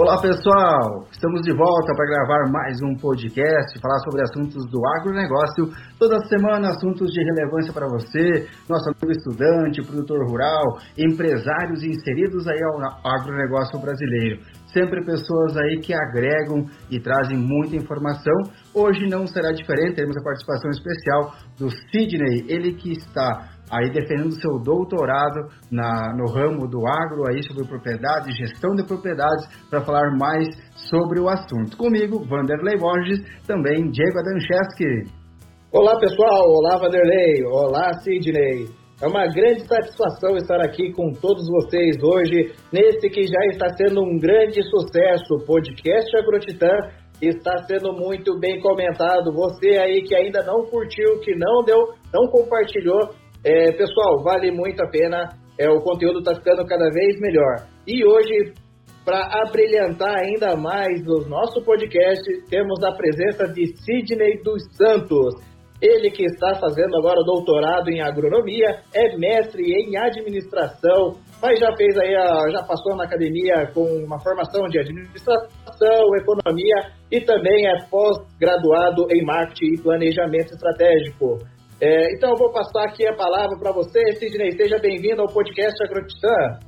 Olá pessoal, estamos de volta para gravar mais um podcast, falar sobre assuntos do agronegócio. Toda semana, assuntos de relevância para você, nosso amigo estudante, produtor rural, empresários inseridos aí ao agronegócio brasileiro. Sempre pessoas aí que agregam e trazem muita informação. Hoje não será diferente, teremos a participação especial do Sidney, ele que está aí defendendo seu doutorado na, no ramo do agro, aí sobre propriedades, gestão de propriedades, para falar mais sobre o assunto. Comigo, Vanderlei Borges, também Diego Adancheski. Olá pessoal, olá Vanderlei, olá Sidney. É uma grande satisfação estar aqui com todos vocês hoje, nesse que já está sendo um grande sucesso, o podcast Agrotitã está sendo muito bem comentado. Você aí que ainda não curtiu, que não deu, não compartilhou, é, pessoal, vale muito a pena. É, o conteúdo está ficando cada vez melhor. E hoje, para abrilhantar ainda mais o nosso podcast, temos a presença de Sidney dos Santos. Ele que está fazendo agora doutorado em agronomia, é mestre em administração, mas já fez aí, a, já passou na academia com uma formação de administração, economia e também é pós-graduado em marketing e planejamento estratégico. É, então eu vou passar aqui a palavra para você, Sidney. Seja bem-vindo ao podcast Agrotitã.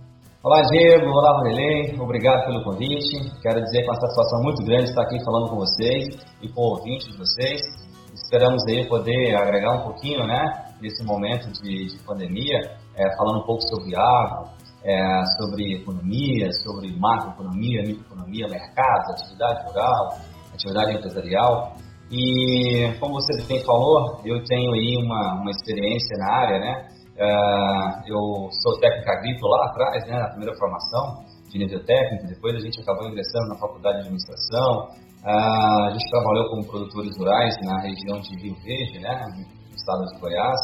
Olá, Diego. Olá, Marilene. Obrigado pelo convite. Quero dizer que é uma satisfação muito grande estar aqui falando com vocês e com ouvintes de vocês. Esperamos aí poder agregar um pouquinho, né, nesse momento de, de pandemia, é, falando um pouco sobre água, é, sobre economia, sobre macroeconomia, microeconomia, mercado, atividade rural, atividade empresarial. E como você bem falou, eu tenho aí uma, uma experiência na área, né? Uh, eu sou técnico agrícola lá atrás, né, na primeira formação de nível técnico, depois a gente acabou ingressando na faculdade de administração, uh, a gente trabalhou como produtores rurais na região de Rio Verde, né, no estado de Goiás.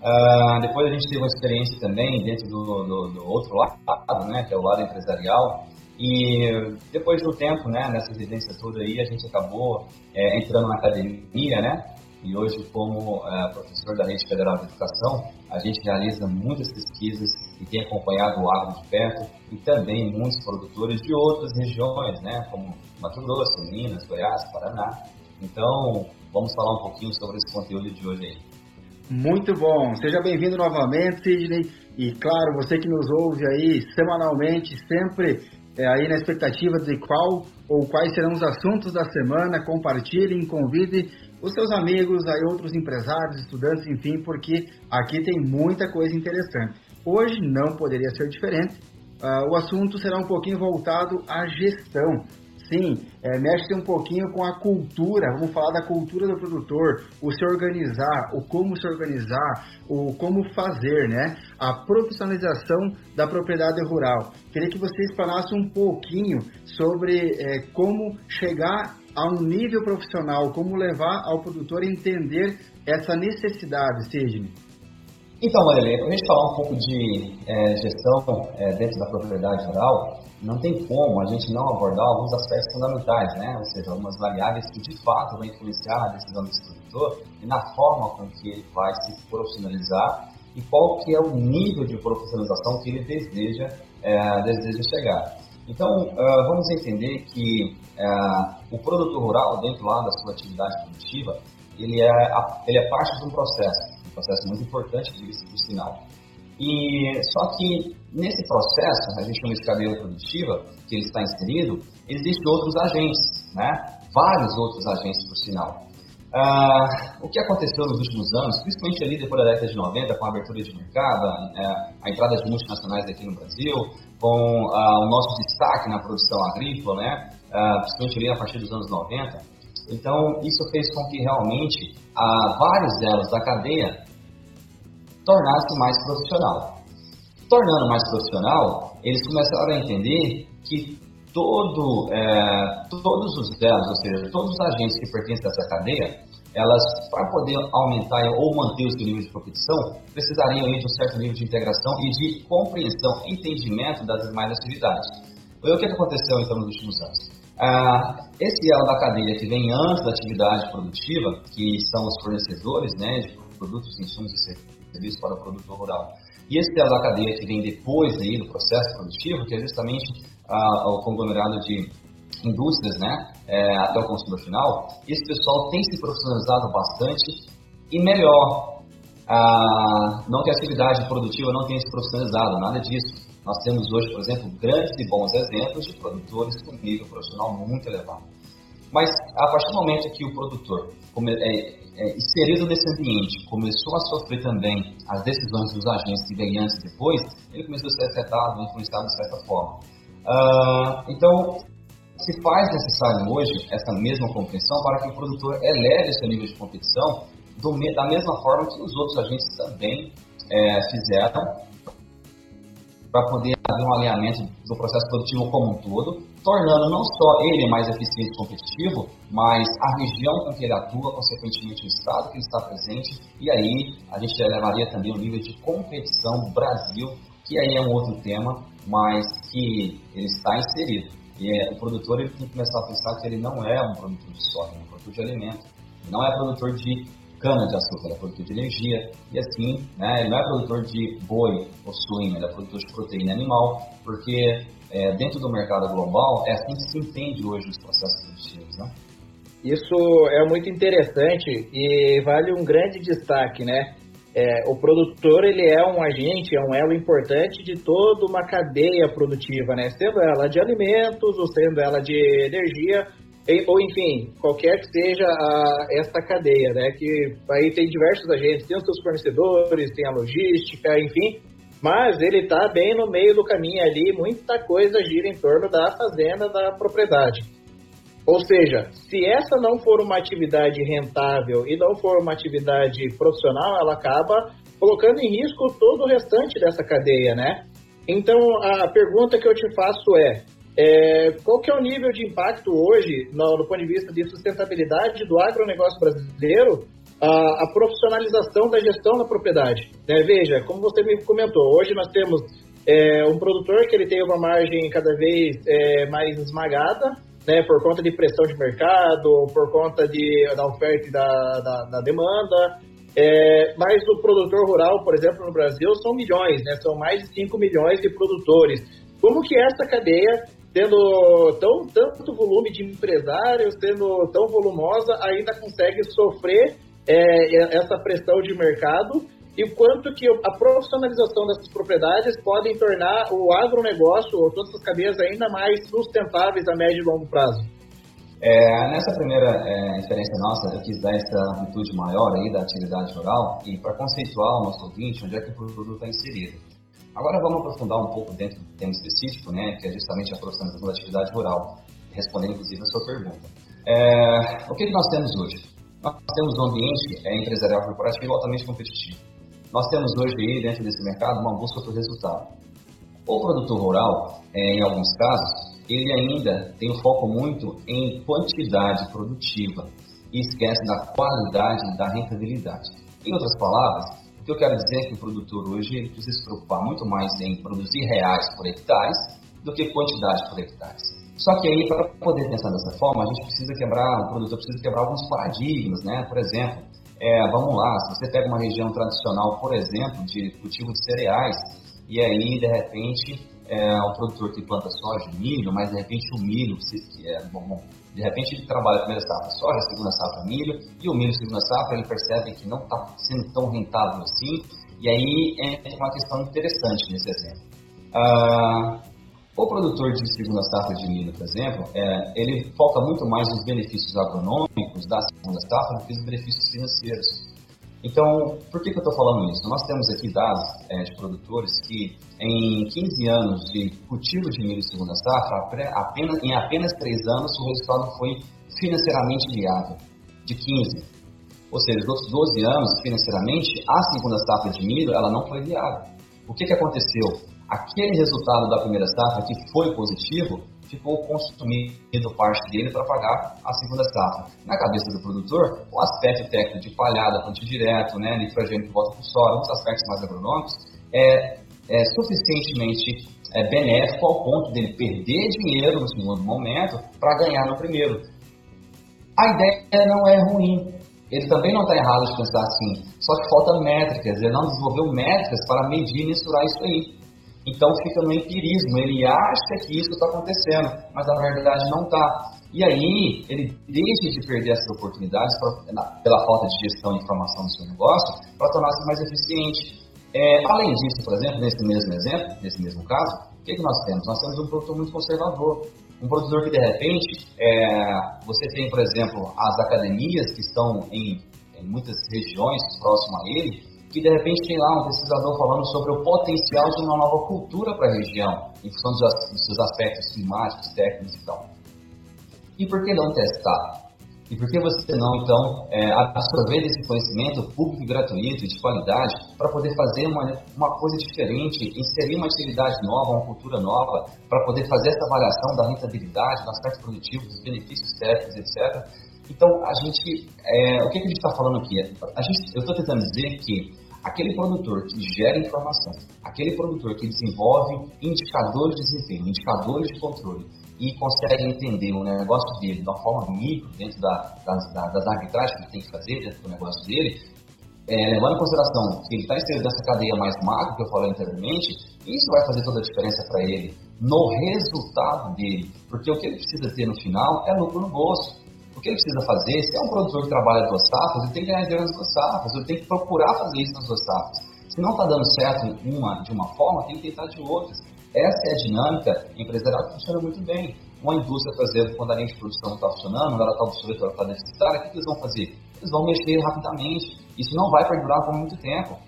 Uh, depois a gente teve uma experiência também dentro do, do, do outro lado, né, que é o lado empresarial, e depois do tempo, né, nessa residência toda aí, a gente acabou é, entrando na academia, né? E hoje, como é, professor da Rede Federal de Educação, a gente realiza muitas pesquisas e tem acompanhado o agro de perto e também muitos produtores de outras regiões, né? Como Mato Grosso, Minas, Goiás, Paraná. Então, vamos falar um pouquinho sobre esse conteúdo de hoje aí. Muito bom. Seja bem-vindo novamente, Sidney. E claro, você que nos ouve aí semanalmente, sempre é, aí na expectativa de qual ou quais serão os assuntos da semana, compartilhem, convide os seus amigos, aí outros empresários, estudantes, enfim, porque aqui tem muita coisa interessante. Hoje não poderia ser diferente. Uh, o assunto será um pouquinho voltado à gestão, Sim, é, mexe um pouquinho com a cultura, vamos falar da cultura do produtor, o se organizar, o como se organizar, o como fazer, né? A profissionalização da propriedade rural. Queria que você explanasse um pouquinho sobre é, como chegar a um nível profissional, como levar ao produtor a entender essa necessidade, Sidney. Então, Marilene, para a gente falar um pouco de é, gestão é, dentro da propriedade rural, não tem como a gente não abordar alguns aspectos fundamentais, né? Ou seja, algumas variáveis que de fato vão influenciar a decisão desse produtor e na forma com que ele vai se profissionalizar e qual que é o nível de profissionalização que ele deseja, é, deseja chegar. Então, uh, vamos entender que uh, o produtor rural, dentro lá da sua atividade produtiva, ele é, ele é parte de um processo processo muito importante, diga-se por sinal. E só que nesse processo, a gente chama de cadeia produtiva, que ele está inserido, existem outros agentes, né? Vários outros agentes, por sinal. Ah, o que aconteceu nos últimos anos, principalmente ali depois da década de 90, com a abertura de mercado, a, a entrada de multinacionais aqui no Brasil, com ah, o nosso destaque na produção agrícola, né? Ah, principalmente ali a partir dos anos 90, então, isso fez com que realmente vários elos da cadeia tornasse mais profissional. Tornando mais profissional, eles começaram a entender que todo, é, todos os elos, ou seja, todos os agentes que pertencem a essa cadeia, elas, para poder aumentar ou manter o seu nível de competição, precisariam de um certo nível de integração e de compreensão, entendimento das demais atividades. O que aconteceu então nos últimos anos. Ah, esse elo da cadeia que vem antes da atividade produtiva, que são os fornecedores né, de produtos, insumos e serviços para o produtor rural. E esse elo da cadeia que vem depois aí do processo produtivo, que é justamente ah, o conglomerado de indústrias, né, é, até o consumidor final, esse pessoal tem se profissionalizado bastante e melhor. Ah, não que a atividade produtiva não tenha se profissionalizado, nada disso. Nós temos hoje, por exemplo, grandes e bons exemplos de produtores com nível profissional muito elevado. Mas a partir do momento que o produtor, é, é, inserido nesse ambiente, começou a sofrer também as decisões dos agentes que vêm antes e depois, ele começou a ser afetado, influenciado de certa forma. Ah, então, se faz necessário hoje essa mesma compreensão para que o produtor eleve seu nível de competição do, da mesma forma que os outros agentes também é, fizeram para poder haver um alinhamento do processo produtivo como um todo, tornando não só ele mais eficiente e competitivo, mas a região com que ele atua, consequentemente o estado que ele está presente, e aí a gente elevaria também o nível de competição Brasil, que aí é um outro tema, mas que ele está inserido. E é, o produtor ele tem que começar a pensar que ele não é um produtor de soja, é um produtor de alimento, não é produtor de cana-de-açúcar, ele é produtor de energia, e assim, né, ele não é produtor de boi ou suíno, ele é produtor de proteína animal, porque é, dentro do mercado global é assim que se entende hoje os processos produtivos, né? Isso é muito interessante e vale um grande destaque, né? É, o produtor ele é um agente, é um elo importante de toda uma cadeia produtiva, né? Sendo ela de alimentos ou sendo ela de energia ou enfim, qualquer que seja a, esta cadeia, né? Que aí tem diversos agentes, tem os seus fornecedores, tem a logística, enfim, mas ele está bem no meio do caminho ali, muita coisa gira em torno da fazenda, da propriedade. Ou seja, se essa não for uma atividade rentável e não for uma atividade profissional, ela acaba colocando em risco todo o restante dessa cadeia, né? Então, a pergunta que eu te faço é: é, qual que é o nível de impacto hoje, no, ponto de vista de sustentabilidade do agronegócio brasileiro, a, a profissionalização da gestão da propriedade? Né? Veja, como você me comentou, hoje nós temos é, um produtor que ele tem uma margem cada vez é, mais esmagada, né, por conta de pressão de mercado, por conta de, da oferta e da, da, da demanda, é, mas o produtor rural, por exemplo, no Brasil, são milhões, né? São mais de 5 milhões de produtores. Como que essa cadeia tendo tão, tanto volume de empresários, sendo tão volumosa, ainda consegue sofrer é, essa pressão de mercado e quanto que a profissionalização dessas propriedades podem tornar o agronegócio ou todas essas cadeias ainda mais sustentáveis a médio e longo prazo. É, nessa primeira é, experiência nossa, eu quis dar essa amplitude maior aí da atividade rural e para conceituar o nosso ouvinte onde é que o produto está inserido. Agora vamos aprofundar um pouco dentro do tema específico, né, que é justamente a profissionalização da atividade rural, respondendo inclusive a sua pergunta. É, o que, que nós temos hoje? Nós temos um ambiente é, empresarial corporativo altamente competitivo. Nós temos hoje dentro desse mercado, uma busca por resultado. O produtor rural, é, em alguns casos, ele ainda tem um foco muito em quantidade produtiva e esquece da qualidade da rentabilidade. Em outras palavras, o que eu quero dizer é que o produtor hoje ele precisa se preocupar muito mais em produzir reais por hectares do que quantidade por hectares. Só que aí, para poder pensar dessa forma, a gente precisa quebrar, o produtor precisa quebrar alguns paradigmas, né? Por exemplo, é, vamos lá, se você pega uma região tradicional, por exemplo, de cultivo de cereais, e aí, de repente, é, o produtor que planta soja, milho, mas de repente o milho, é, bom, bom, de repente ele trabalha a primeira safra soja, a segunda safra milho, e o milho, a segunda safra, ele percebe que não está sendo tão rentável assim, e aí é uma questão interessante nesse exemplo. Ah, o produtor de segunda safra de milho, por exemplo, é, ele foca muito mais nos benefícios agronômicos da segunda safra do que nos benefícios financeiros. Então, por que, que eu estou falando isso? Nós temos aqui dados é, de produtores que em 15 anos de cultivo de milho segunda safra, apenas, em apenas 3 anos o resultado foi financeiramente viável, de 15. Ou seja, nos outros 12 anos, financeiramente, a segunda safra de milho ela não foi viável. O que, que aconteceu? Aquele resultado da primeira safra que foi positivo, ficou consumindo parte dele para pagar a segunda safra. Na cabeça do produtor, o aspecto técnico de palhada, plantio direto, né, nitrogênio que volta para o solo, alguns aspectos mais agronômicos, é, é suficientemente é, benéfico ao ponto dele perder dinheiro no segundo momento para ganhar no primeiro. A ideia não é ruim. Ele também não está errado de pensar assim. Só que falta métricas. Ele não desenvolveu métricas para medir e mensurar isso aí. Então fica no empirismo, ele acha que isso está acontecendo, mas na verdade não está. E aí ele deixa de perder essas oportunidades pra, pela falta de gestão e informação do seu negócio para tornar-se mais eficiente. É, além disso, por exemplo, nesse mesmo exemplo, nesse mesmo caso, o que, que nós temos? Nós temos um produtor muito conservador. Um produtor que, de repente, é, você tem, por exemplo, as academias que estão em, em muitas regiões próximas a ele, que de repente tem lá um pesquisador falando sobre o potencial de uma nova cultura para a região, em função dos, seus aspectos climáticos, técnicos e tal. E por que não testar? E por que você não, então, é, absorver esse conhecimento público e gratuito, de qualidade, para poder fazer uma, uma coisa diferente, inserir uma atividade nova, uma cultura nova, para poder fazer essa avaliação da rentabilidade, do aspecto produtivo, dos benefícios técnicos, etc. Então, a gente, é, o que, que a gente está falando aqui? A gente, eu estou tentando dizer que aquele produtor que gera informação, aquele produtor que desenvolve indicadores de desempenho, indicadores de controle e consegue entender o negócio dele de uma forma micro, dentro da, das, das arbitragens que ele tem que fazer dentro do negócio dele, é, levando em consideração que ele está inserido nessa cadeia mais macro que eu falei anteriormente, isso vai fazer toda a diferença para ele no resultado dele, porque o que ele precisa ter no final é lucro no bolso. Que ele precisa fazer, se é um produtor que trabalha duas safras, ele tem que ganhar dinheiro nas duas safras, ele tem que procurar fazer isso nas duas safras. Se não está dando certo uma, de uma forma, tem que tentar de outras. Essa é a dinâmica empresarial que funciona muito bem. Uma indústria, por exemplo, quando a linha de produção está funcionando, ela está obsoleta, ela está deficitária, o que eles vão fazer? Eles vão mexer rapidamente. Isso não vai perdurar por muito tempo.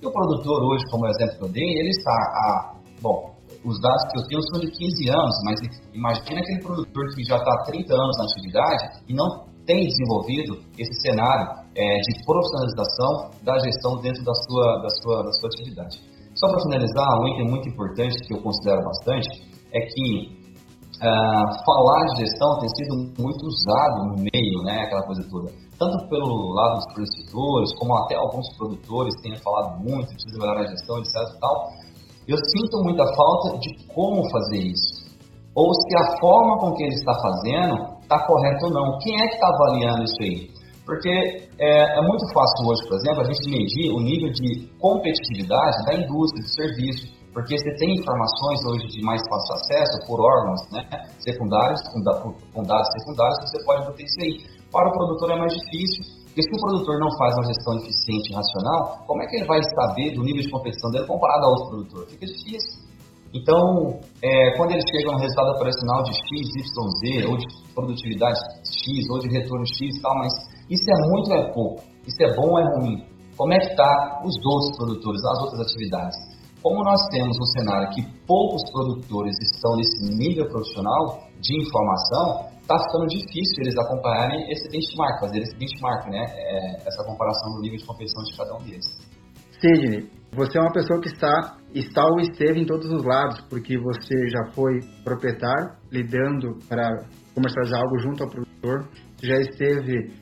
E o produtor hoje, como exemplo que eu dei, ele está a... Bom, os dados que eu tenho são de 15 anos, mas imagina aquele produtor que já está há 30 anos na atividade e não tem desenvolvido esse cenário é, de profissionalização da gestão dentro da sua, da sua, da sua atividade. Só para finalizar, um item muito importante que eu considero bastante é que uh, falar de gestão tem sido muito usado no meio, né, aquela coisa toda. Tanto pelo lado dos produtores, como até alguns produtores têm falado muito, precisa melhorar a gestão, etc. E tal, eu sinto muita falta de como fazer isso. Ou se a forma com que ele está fazendo está correta ou não. Quem é que está avaliando isso aí? Porque é, é, muito fácil hoje, por exemplo, a gente medir o nível de competitividade da indústria, do serviço, porque você tem informações hoje de mais fácil acesso por órgãos né, secundários, com dados secundários, você pode obter isso aí. Para o produtor é mais difícil, porque se o produtor não faz uma gestão eficiente e racional, como é que ele vai saber do nível de competição dele comparado a outro produtor? Fica difícil. Então, é, quando ele chega no resultado operacional de X, Y, Z, ou de produtividade X, ou de retorno X e tal, mas isso é muito ou é pouco? Isso é bom ou é ruim? Como é que está os outros produtores, as outras atividades? Como nós temos um cenário que poucos produtores estão nesse nível profissional de informação, está ficando difícil eles acompanharem esse benchmark, fazer esse benchmark, né? É, essa comparação do nível de competição de cada um deles. Sidney, você é uma pessoa que está, está ou esteve em todos os lados, porque você já foi proprietário, lidando para comercializar algo junto ao produtor, já esteve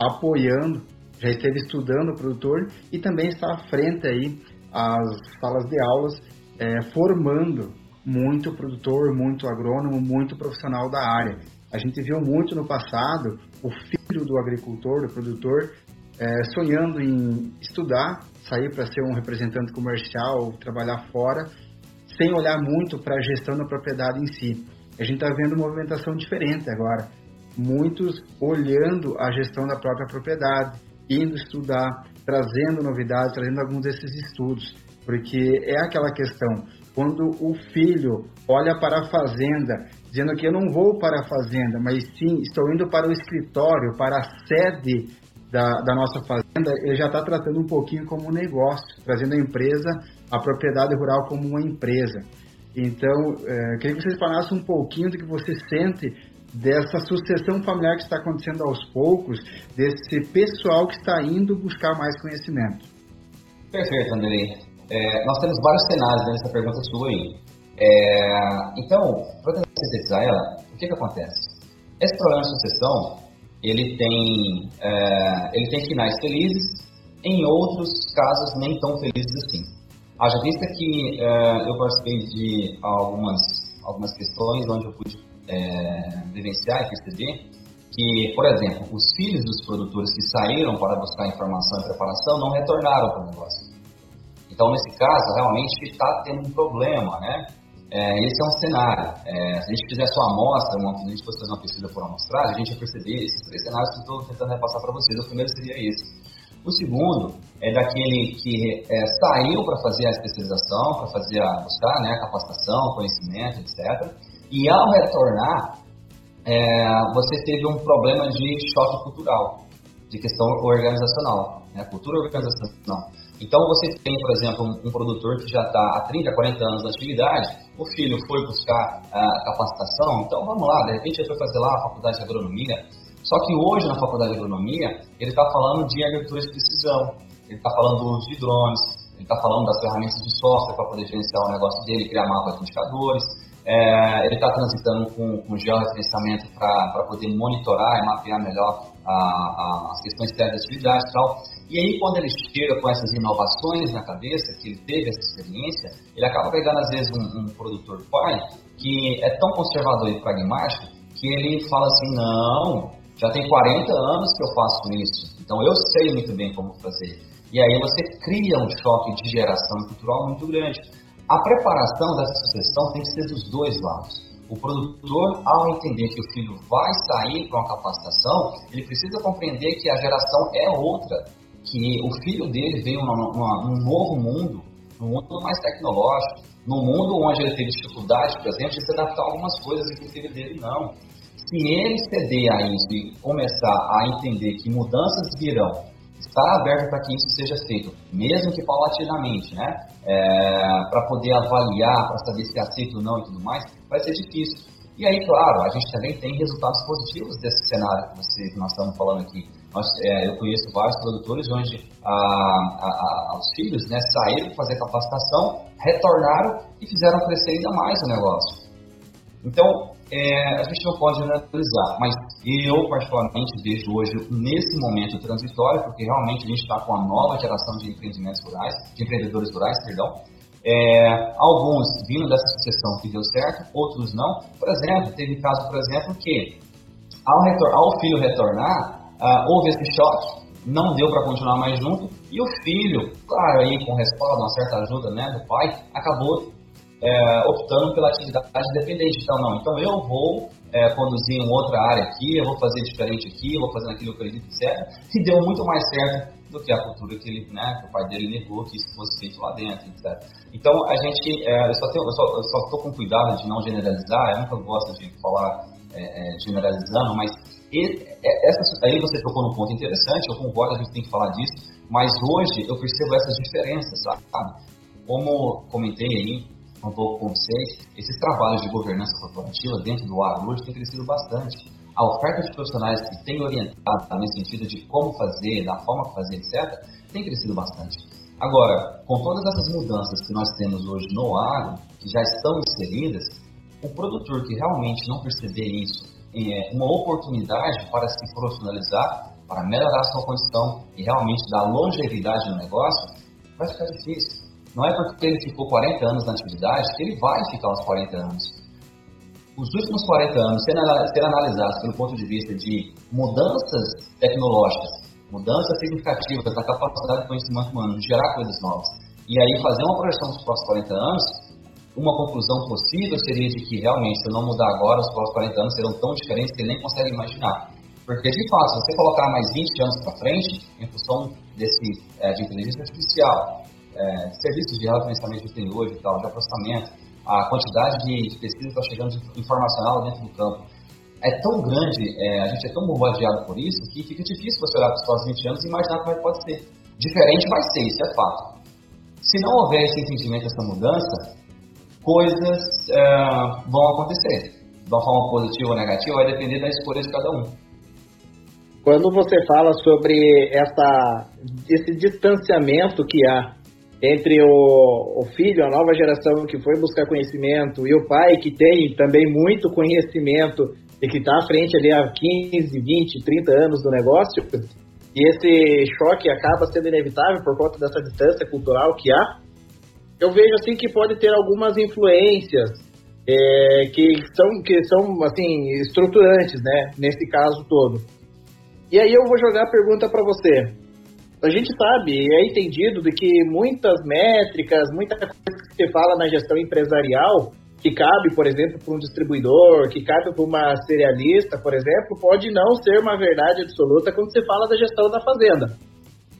apoiando, já esteve estudando o produtor e também está à frente aí às salas de aulas, é, formando muito produtor, muito agrônomo, muito profissional da área. A gente viu muito no passado o filho do agricultor, do produtor, é, sonhando em estudar, sair para ser um representante comercial, trabalhar fora, sem olhar muito para a gestão da propriedade em si. A gente está vendo uma movimentação diferente agora. Muitos olhando a gestão da própria propriedade, indo estudar, trazendo novidades, trazendo alguns desses estudos, porque é aquela questão, quando o filho olha para a fazenda dizendo que eu não vou para a fazenda, mas sim estou indo para o escritório, para a sede da, da nossa fazenda, ele já está tratando um pouquinho como um negócio, trazendo a empresa, a propriedade rural como uma empresa. Então, é, queria que vocês falassem um pouquinho do que você sente dessa sucessão familiar que está acontecendo aos poucos, desse pessoal que está indo buscar mais conhecimento. Perfeito, Andrei. É, nós temos vários cenários nessa pergunta sua aí. É, então, para sintetizar ela, o que, que acontece? Esse problema de sucessão, ele tem, é, ele tem finais felizes, em outros casos nem tão felizes assim. Haja vista que é, eu participei de algumas, algumas questões onde eu pude é, vivenciar e perceber que, por exemplo, os filhos dos produtores que saíram para buscar informação e preparação não retornaram para o negócio. Então, nesse caso, realmente está tendo um problema, né? É, esse é um cenário. É, se a gente fizesse uma amostra, uma, se a gente fosse fazer uma pesquisa por amostragem, a gente ia perceber esses três cenários que eu estou tentando repassar para vocês. O primeiro seria esse. O segundo é daquele que é, saiu para fazer a especialização, para fazer a buscar né, a capacitação, conhecimento, etc. E ao retornar, é, você teve um problema de choque cultural, de questão organizacional, né, cultura organizacional. Então, você tem, por exemplo, um, um produtor que já está há 30, 40 anos na atividade, o filho foi buscar a capacitação, então vamos lá, de repente ele foi fazer lá a faculdade de agronomia. Só que hoje, na faculdade de agronomia, ele está falando de agricultura de precisão, ele está falando de drones, ele está falando das ferramentas de software para poder gerenciar o negócio dele, criar mapas de indicadores, é, ele está transitando com, com georreferenciamento para poder monitorar e mapear melhor a, a, as questões de atividade e tal. E aí, quando ele chega com essas inovações na cabeça, que ele teve essa experiência, ele acaba pegando, às vezes, um, um produtor pai que é tão conservador e pragmático que ele fala assim: não, já tem 40 anos que eu faço isso, então eu sei muito bem como fazer. E aí você cria um choque de geração cultural muito grande. A preparação dessa sucessão tem que ser dos dois lados. O produtor, ao entender que o filho vai sair para uma capacitação, ele precisa compreender que a geração é outra, que o filho dele veio num novo mundo, num mundo mais tecnológico, num mundo onde ele teve dificuldade, por exemplo, de se adaptar a algumas coisas que o filho dele não. Se ele ceder a isso e começar a entender que mudanças virão está aberto para que isso seja feito, mesmo que paulatinamente, né? É, para poder avaliar, para saber se aceita ou não e tudo mais, vai ser difícil. E aí, claro, a gente também tem resultados positivos desse cenário que, você, que nós estamos falando aqui. Nós, é, eu conheço vários produtores onde a, a, a, os filhos né, saíram fazer capacitação, retornaram e fizeram crescer ainda mais o negócio. Então, é, a gente não pode generalizar, mas eu particularmente vejo hoje nesse momento transitório, porque realmente a gente está com a nova geração de empreendimentos rurais, de empreendedores rurais, perdão. É, alguns vindo dessa sucessão que deu certo, outros não. Por exemplo, teve caso, por exemplo, que ao, retor ao filho retornar, uh, houve esse choque, não deu para continuar mais junto, e o filho, claro, aí com respaldo, uma certa ajuda né, do pai, acabou é, optando pela atividade independente. Então, não, então eu vou é, conduzir em outra área aqui, eu vou fazer diferente aqui, eu vou fazer aquilo que eu acredito, etc. E deu muito mais certo do que a cultura que ele, né, que o pai dele negou que isso fosse feito lá dentro, etc. Então, a gente, é, eu só estou com cuidado de não generalizar, eu nunca gosto de falar é, é, generalizando, mas é, essa, aí você tocou num ponto interessante, eu concordo, a gente tem que falar disso, mas hoje eu percebo essas diferenças, sabe? Como comentei aí, um pouco com vocês, esses trabalhos de governança corporativa dentro do agro hoje têm crescido bastante. A oferta de profissionais que tem orientado nesse sentido de como fazer, da forma que fazer, etc., tem crescido bastante. Agora, com todas essas mudanças que nós temos hoje no agro, que já estão inseridas, o produtor que realmente não perceber isso é uma oportunidade para se profissionalizar, para melhorar sua condição e realmente dar longevidade no negócio, vai ficar difícil. Não é porque ele ficou 40 anos na atividade que ele vai ficar os 40 anos. Os últimos 40 anos, sendo analisados pelo ponto de vista de mudanças tecnológicas, mudanças significativas da capacidade de conhecimento humano, de gerar coisas novas, e aí fazer uma projeção dos próximos 40 anos, uma conclusão possível seria de que realmente, se eu não mudar agora, os próximos 40 anos serão tão diferentes que nem consegue imaginar. Porque, de fato, se você colocar mais 20 anos para frente, em função desse, é, de inteligência artificial, é, serviços de reconhecimento que tem hoje tal, de processamento, a quantidade de pesquisa que está chegando de informacional dentro do campo é tão grande, é, a gente é tão bombardeado por isso, que fica difícil você olhar para os próximos 20 anos e imaginar como é que pode ser. Diferente vai ser, isso é fato. Se não houver esse entendimento, essa mudança, coisas é, vão acontecer. De uma forma positiva ou negativa, vai depender da escolha de cada um. Quando você fala sobre essa, esse distanciamento que há entre o, o, filho, a nova geração que foi buscar conhecimento, e o pai que tem também muito conhecimento e que está à frente ali há 15, 20, 30 anos do negócio, e esse choque acaba sendo inevitável por conta dessa distância cultural que há, eu vejo assim que pode ter algumas influências é, que são que são assim estruturantes, né, nesse caso todo. E aí eu vou jogar a pergunta para você. A gente sabe, é entendido de que muitas métricas, muita coisa que se fala na gestão empresarial, que cabe, por exemplo, para um distribuidor, que cabe para uma cerealista, por exemplo, pode não ser uma verdade absoluta quando se fala da gestão da fazenda.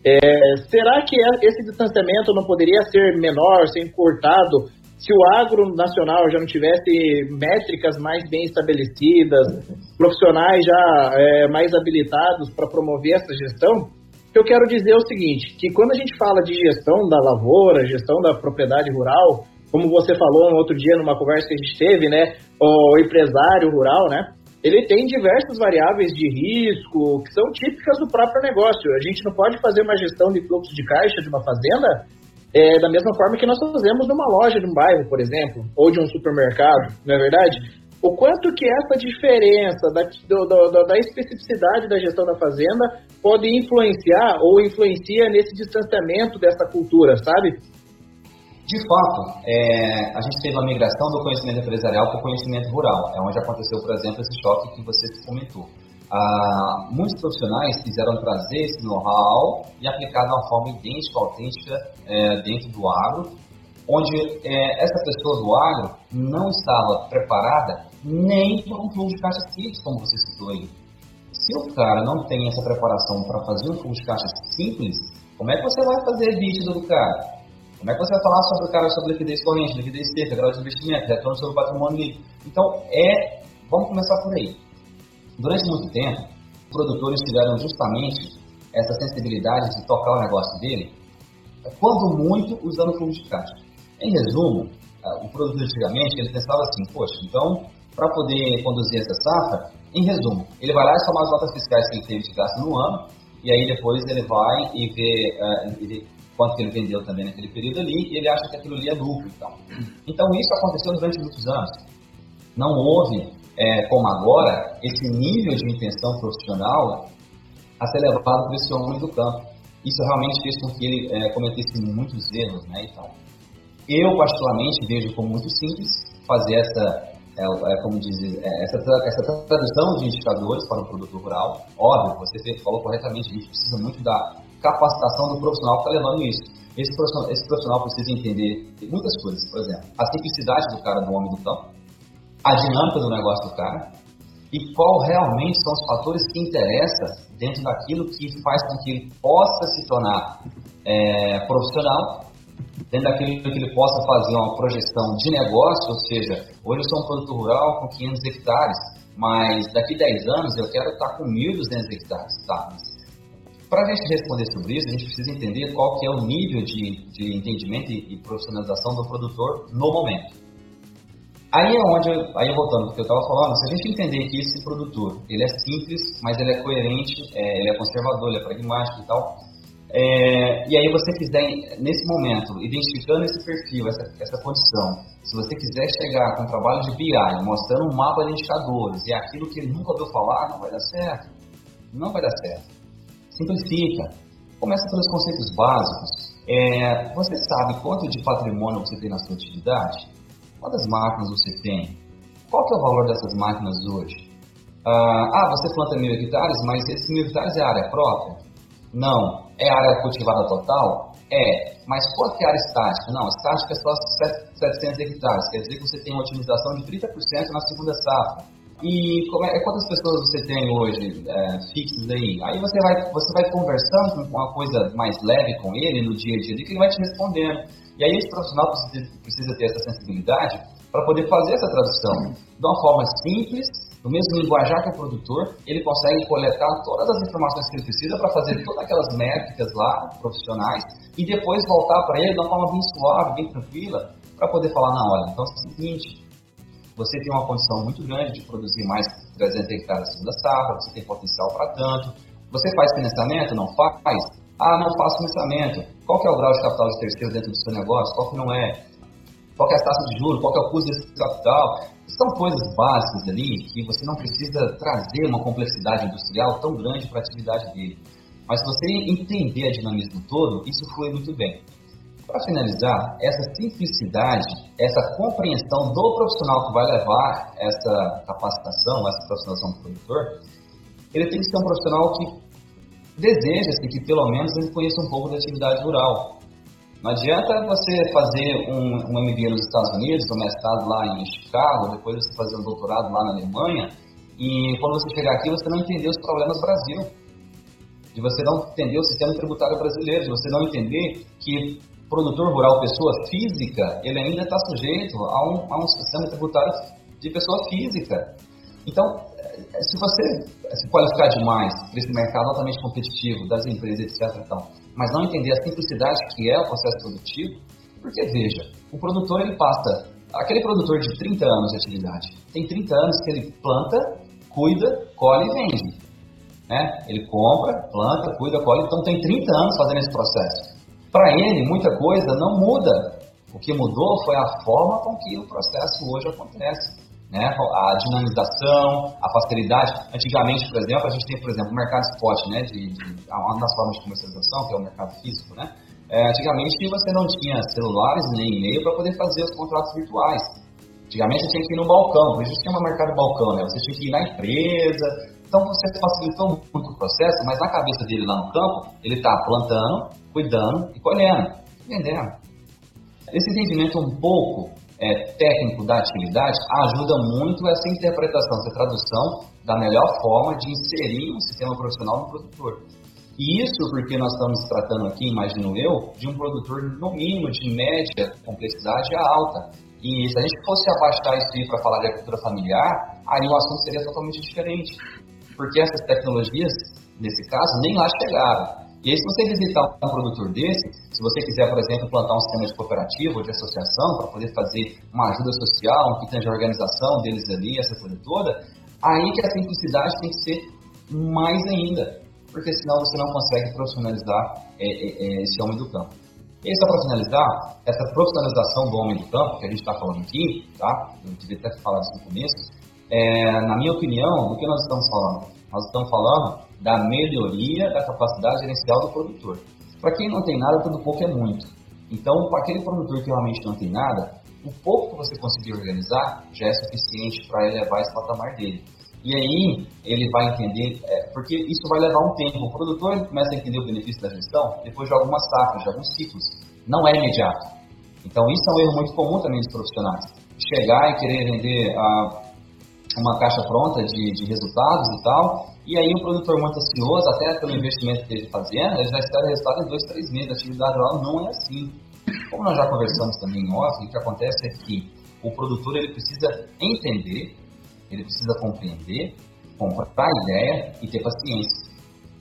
É, será que esse distanciamento não poderia ser menor, ser encurtado, se o agro nacional já não tivesse métricas mais bem estabelecidas, profissionais já é, mais habilitados para promover essa gestão? Eu quero dizer é o seguinte, que quando a gente fala de gestão da lavoura, gestão da propriedade rural, como você falou no outro dia numa conversa que a gente teve, né, o empresário rural, né, ele tem diversas variáveis de risco que são típicas do próprio negócio. A gente não pode fazer uma gestão de fluxo de caixa de uma fazenda é, da mesma forma que nós fazemos numa loja de um bairro, por exemplo, ou de um supermercado, não é verdade? O quanto que essa diferença da, do, do, da especificidade da gestão da fazenda pode influenciar ou influencia nesse distanciamento dessa cultura, sabe? De fato, é, a gente teve a migração do conhecimento empresarial para o conhecimento rural. É onde aconteceu, por exemplo, esse choque que você comentou. Ah, muitos profissionais quiseram trazer esse know-how e aplicar de uma forma idêntica, autêntica, é, dentro do agro, onde é, essa pessoa do agro não estava preparada nem um fluxo de caixa simples, como você citou aí. Se o cara não tem essa preparação para fazer um fluxo de caixa simples, como é que você vai fazer EBITDA do cara? Como é que você vai falar sobre o cara sobre liquidez corrente, liquidez seca, grau de investimento, retorno sobre patrimônio líquido? Então, é, vamos começar por aí. Durante muito tempo, produtores tiveram justamente essa sensibilidade de tocar o negócio dele, quando muito, usando fundo de caixa. Em resumo, o produtor antigamente, ele pensava assim, poxa, então, para poder conduzir essa safra, em resumo, ele vai lá e somar as notas fiscais que ele teve de gasto no ano, e aí depois ele vai e vê, uh, ele quanto que ele vendeu também naquele período ali, e ele acha que aquilo ali é lucro. Então, então isso aconteceu durante muitos anos. Não houve, é, como agora, esse nível de intenção profissional a ser levado por esse homem do campo. Isso realmente fez com que ele é, cometesse muitos erros. Né? Então, eu, particularmente, vejo como muito simples fazer essa, é, é, como diz, é, essa, essa tradução de indicadores para o produto rural. Óbvio, você falou corretamente, a gente precisa muito da capacitação do profissional que está levando isso. Esse profissional, esse profissional precisa entender muitas coisas, por exemplo, a simplicidade do cara do homem do campo, a dinâmica do negócio do cara e qual realmente são os fatores que interessam dentro daquilo que faz com que ele possa se tornar é, profissional, dentro daquilo que ele possa fazer uma projeção de negócio, ou seja, hoje eu sou um produtor rural com 500 hectares, mas daqui a 10 anos eu quero estar com 1.200 hectares, tá? Para a gente responder sobre isso, a gente precisa entender qual que é o nível de, de entendimento e, e profissionalização do produtor no momento. Aí é onde, aí voltando ao que eu estava falando, se a gente entender que esse produtor, ele é simples, mas ele é coerente, é, ele é conservador, ele é pragmático e tal, é, e aí você quiser, nesse momento, identificando esse perfil, essa, essa condição, se você quiser chegar com um trabalho de BI, mostrando um mapa de indicadores, e aquilo que ele nunca ouviu falar, não vai dar certo. Não vai dar certo. Simplifica. Começa pelos conceitos básicos. É, você sabe quanto de patrimônio você tem na sua atividade? Quantas máquinas você tem? Qual que é o valor dessas máquinas hoje? Ah, ah você planta mil hectares, mas esses mil hectares é área própria? Não. É área cultivada total? É. Mas quanto que é área estática? Não, estática é só 700 hectares. Quer dizer que você tem uma otimização de 30% na segunda safra e é, quantas pessoas você tem hoje é, fixas aí? Aí você vai, você vai conversando com uma coisa mais leve com ele no dia a dia, que ele vai te respondendo. E aí esse profissional precisa, precisa ter essa sensibilidade para poder fazer essa tradução de uma forma simples, no mesmo linguajar que o produtor, ele consegue coletar todas as informações que ele precisa para fazer todas aquelas métricas lá, profissionais, e depois voltar para ele de uma forma bem suave, bem tranquila, para poder falar na hora. Então é o seguinte, você tem uma condição muito grande de produzir mais 300 hectares na segunda safra, você tem potencial para tanto. Você faz financiamento? Não faz? Ah, não faço financiamento. Qual que é o grau de capital de terceiro dentro do seu negócio? Qual que não é? Qual que é a taxa de juros? Qual que é o custo desse capital? São coisas básicas ali que você não precisa trazer uma complexidade industrial tão grande para a atividade dele. Mas se você entender a dinamismo todo, isso flui muito bem. Para finalizar, essa simplicidade, essa compreensão do profissional que vai levar essa capacitação, essa profissionalização do produtor, ele tem que ser um profissional que deseja-se que pelo menos ele conheça um pouco da atividade rural. Não adianta você fazer um, um MBA nos Estados Unidos, um mestrado lá em Chicago, depois você fazer um doutorado lá na Alemanha, e quando você chegar aqui você não entender os problemas do Brasil. De você não entender o sistema tributário brasileiro, de você não entender que produtor rural, pessoa física, ele ainda está sujeito a um, a um sistema tributário de pessoa física. Então, se você se qualificar demais para esse mercado altamente competitivo das empresas, etc., tal, mas não entender a simplicidade que é o processo produtivo, porque veja, o produtor ele passa, aquele produtor de 30 anos de atividade, tem 30 anos que ele planta, cuida, colhe e vende. Né? Ele compra, planta, cuida, colhe, então tem 30 anos fazendo esse processo. Para ele, muita coisa não muda. O que mudou foi a forma com que o processo hoje acontece né? a dinamização, a facilidade. Antigamente, por exemplo, a gente tem, por exemplo, o mercado spot, né? de, de, uma das formas de comercialização, que é o mercado físico. Né? É, antigamente você não tinha celulares nem e-mail para poder fazer os contratos virtuais. Antigamente você tinha que ir no balcão, por isso tinha um mercado balcão, né? você tinha que ir na empresa. Então você facilitou muito o processo, mas na cabeça dele lá no campo, ele está plantando, cuidando e colhendo, vendendo. Esse entendimento um pouco é, técnico da atividade ajuda muito essa interpretação, essa tradução da melhor forma de inserir um sistema profissional no produtor. E isso porque nós estamos tratando aqui, imagino eu, de um produtor no mínimo de média complexidade a alta. E se a gente fosse abaixar isso aí para falar de agricultura familiar, aí o assunto seria totalmente diferente. Porque essas tecnologias, nesse caso, nem lá chegaram. E aí, se você visitar um produtor desse, se você quiser, por exemplo, plantar um sistema de cooperativa ou de associação para poder fazer uma ajuda social, um kit de organização deles ali, essa coisa toda, aí que a simplicidade tem que ser mais ainda, porque senão você não consegue profissionalizar é, é, é, esse homem do campo. E só para finalizar, essa profissionalização do homem do campo, que a gente está falando aqui, tá? eu devia até falar isso no começo, é, na minha opinião, do que nós estamos falando? Nós estamos falando da melhoria da capacidade gerencial do produtor. Para quem não tem nada, tudo pouco é muito. Então, para aquele produtor que realmente não tem nada, o pouco que você conseguir organizar já é suficiente para elevar esse patamar dele. E aí ele vai entender, é, porque isso vai levar um tempo. O produtor começa a entender o benefício da gestão depois de algumas safras, de alguns ciclos. Não é imediato. Então isso é um erro muito comum também dos profissionais. Chegar e querer vender a, uma caixa pronta de, de resultados e tal, e aí o produtor muito ansioso, até pelo investimento que ele fazendo, ele já espera resultado em dois, três meses. A atividade rural não é assim. Como nós já conversamos também em off, o que acontece é que o produtor ele precisa entender, ele precisa compreender, comprar ideia e ter paciência.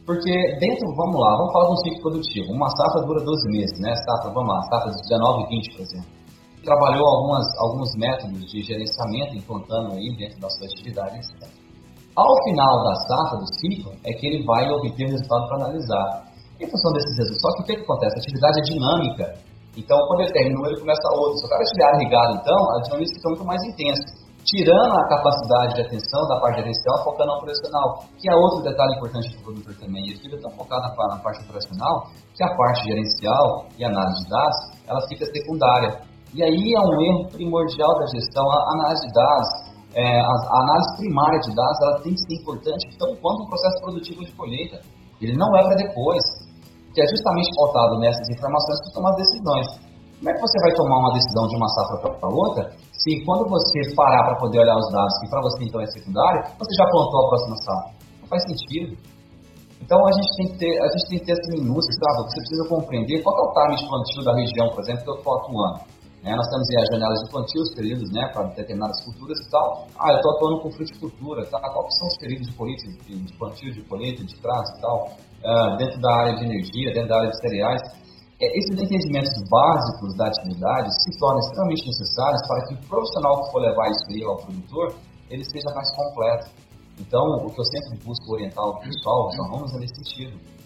Porque dentro, vamos lá, vamos falar de um ciclo produtivo. Uma safra dura 12 meses, né? Safra, vamos lá, safra de 19 e 20, por exemplo trabalhou algumas, alguns métodos de gerenciamento implantando aí dentro da sua atividade, etc. Ao final da safra, do ciclo, é que ele vai obter o resultado para analisar. Em função desses resultados, só que o que, que acontece? A atividade é dinâmica. Então, quando ele terminou, ele começa outro. Se o cara estiver ligado, então, a dinâmica fica muito mais intensa. Tirando a capacidade de atenção da parte gerencial, focando no operacional, que é outro detalhe importante para o produtor também. Ele fica tão focado na, na parte operacional que a parte gerencial e análise de dados, ela fica secundária. E aí é um erro primordial da gestão, a análise de dados, é, a, a, análise primária de dados, ela tem que ser importante tão quanto o processo produtivo de colheita. Ele não é para depois, que é justamente pautado nessas informações para tomar decisões. Como é que você vai tomar uma decisão de uma safra para outra, se quando você parar para poder olhar os dados, que para você então é secundário, você já plantou a próxima safra? Não faz sentido. Então a gente tem que ter, a gente tem que ter essa minúcia, sabe? Você precisa compreender qual é o time de plantio da região, por exemplo, que eu estou atuando. Né? Nós temos as janelas plantio, os períodos né, para determinadas culturas e tal. Ah, eu estou atuando com fruticultura, tá? quais são os períodos de colheita, de, plantio, de colheita, de traço e tal, uh, dentro da área de energia, dentro da área de cereais. É, esses entendimentos básicos da atividade se tornam extremamente necessários para que o profissional que for levar isso aí ao produtor, ele seja mais completo. Então, o que eu sempre busco orientar o pessoal, os alunos, é nesse sentido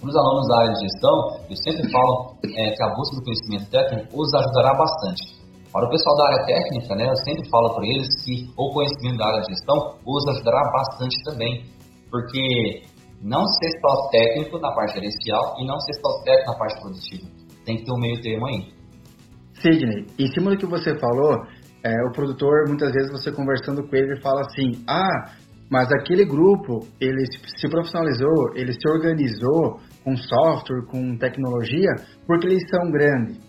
para os alunos da área de gestão, eu sempre falo é, que a busca do conhecimento técnico os ajudará bastante. Para o pessoal da área técnica, né, eu sempre falo para eles que o conhecimento da área de gestão os ajudará bastante também, porque não ser só técnico na parte gerencial e não ser só técnico na parte produtiva. Tem que ter um meio termo aí. Sidney, em cima do que você falou, é, o produtor, muitas vezes você conversando com ele, fala assim: ah, mas aquele grupo, ele se profissionalizou, ele se organizou com software, com tecnologia, porque eles são grandes.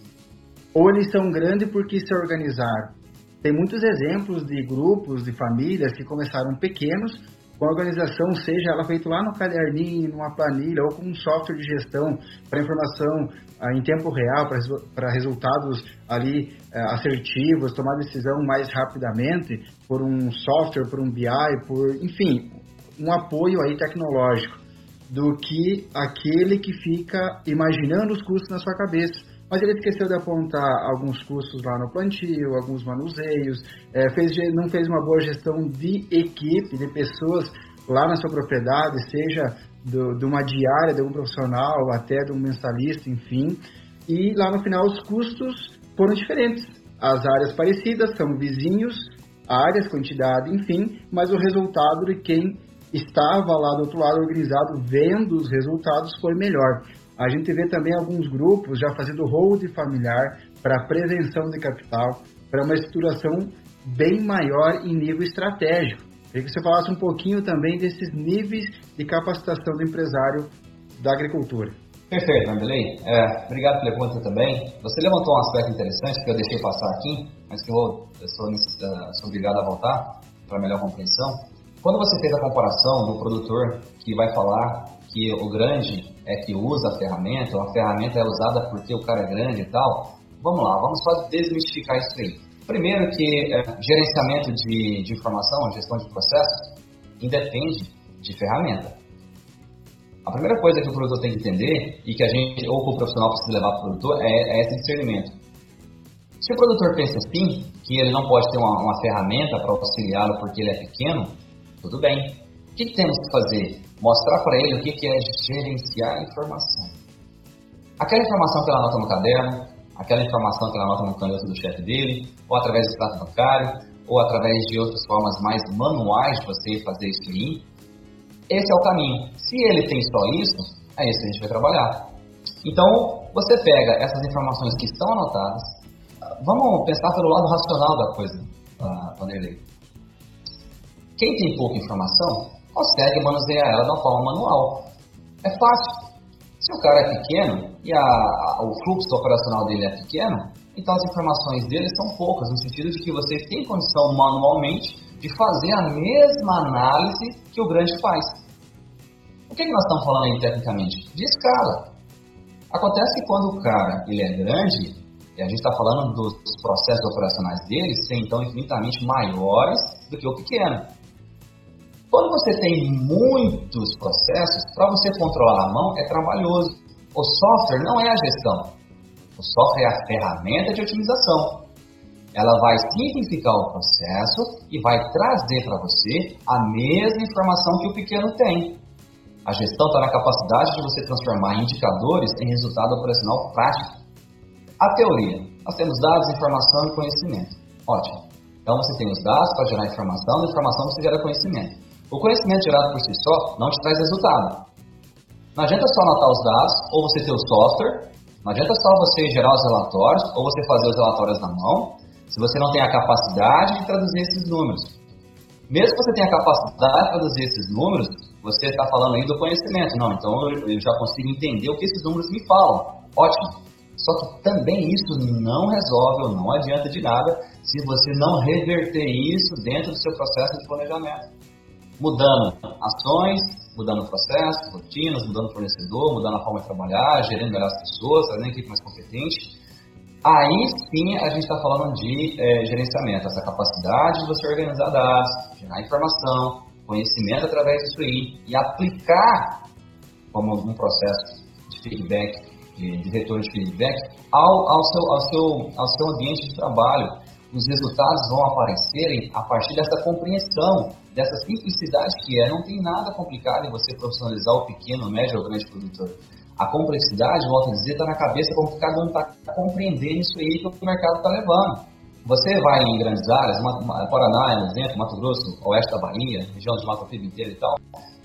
Ou eles são grandes porque se organizaram. Tem muitos exemplos de grupos, de famílias que começaram pequenos, com a organização, seja ela feita lá no caderninho, numa planilha ou com um software de gestão para informação ah, em tempo real, para resultados ali ah, assertivos, tomar decisão mais rapidamente por um software, por um BI, por, enfim, um apoio aí tecnológico, do que aquele que fica imaginando os custos na sua cabeça mas ele esqueceu de apontar alguns custos lá no plantio, alguns manuseios, é, fez, não fez uma boa gestão de equipe, de pessoas lá na sua propriedade, seja do, de uma diária, de um profissional, até de um mensalista, enfim. E lá no final os custos foram diferentes. As áreas parecidas, são vizinhos, áreas, quantidade, enfim, mas o resultado de quem estava lá do outro lado organizado, vendo os resultados, foi melhor. A gente vê também alguns grupos já fazendo hold familiar para prevenção de capital, para uma estruturação bem maior em nível estratégico. Queria que você falasse um pouquinho também desses níveis de capacitação do empresário da agricultura. Perfeito, Andrei. É, obrigado pela pergunta também. Você levantou um aspecto interessante que eu deixei passar aqui, mas que eu, eu sou, uh, sou obrigado a voltar para melhor compreensão. Quando você fez a comparação do produtor que vai falar que o grande é que usa a ferramenta, ou a ferramenta é usada porque o cara é grande e tal. Vamos lá, vamos só desmistificar isso aí. Primeiro que é, gerenciamento de, de informação, gestão de processos, independe de ferramenta. A primeira coisa que o produtor tem que entender e que a gente, ou que o profissional precisa levar para o produtor, é, é esse discernimento. Se o produtor pensa assim, que ele não pode ter uma, uma ferramenta para auxiliá-lo porque ele é pequeno, tudo bem. O que, temos que fazer? mostrar para ele o que, é gerenciar a informação. Aquela informação que ele anota no caderno, aquela informação que ele anota no canhoto do chefe dele, ou através do extrato bancário, ou através de outras formas mais manuais de você fazer isso aí, esse é o caminho. Se ele tem só isso, é isso que a gente vai trabalhar. Então, você pega essas informações que estão anotadas, vamos pensar pelo lado racional da coisa, uh, Vanderlei. Quem tem pouca informação, consegue manusear ela de uma forma manual. É fácil. Se o cara é pequeno e a, a, o fluxo operacional dele é pequeno, então as informações dele são poucas, no sentido de que você tem condição manualmente de fazer a mesma análise que o grande faz. O que, é que nós estamos falando aí tecnicamente? De escala. Acontece que quando o cara ele é grande, e a gente está falando dos processos operacionais dele ser então infinitamente maiores do que o pequeno. Quando você tem muitos processos, para você controlar a mão é trabalhoso. O software não é a gestão. O software é a ferramenta de otimização. Ela vai simplificar o processo e vai trazer para você a mesma informação que o pequeno tem. A gestão está na capacidade de você transformar indicadores em resultado operacional prático. A teoria. Nós temos dados, informação e conhecimento. Ótimo. Então você tem os dados para gerar informação, a informação você gera conhecimento. O conhecimento gerado por si só não te traz resultado. Não adianta só anotar os dados, ou você ter o software, não adianta só você gerar os relatórios, ou você fazer os relatórios na mão, se você não tem a capacidade de traduzir esses números. Mesmo que você tenha a capacidade de traduzir esses números, você está falando aí do conhecimento. Não, então eu já consigo entender o que esses números me falam. Ótimo. Só que também isso não resolve ou não adianta de nada se você não reverter isso dentro do seu processo de planejamento mudando ações, mudando processos, rotinas, mudando fornecedor, mudando a forma de trabalhar, gerando melhor as pessoas, trazendo a equipe mais competente. Aí sim a gente está falando de é, gerenciamento, essa capacidade de você organizar dados, gerar informação, conhecimento através disso aí e aplicar como um processo de feedback, de, de retorno de feedback ao, ao, seu, ao, seu, ao seu ambiente de trabalho os resultados vão aparecerem a partir dessa compreensão, dessa simplicidade que é. Não tem nada complicado em você profissionalizar o pequeno, médio ou grande produtor. A complexidade, volto a dizer, está na cabeça como cada um está compreendendo isso aí que o mercado está levando. Você vai em grandes áreas, Paraná é um exemplo, Mato Grosso, oeste da Bahia, região de Mato Piba inteira e tal.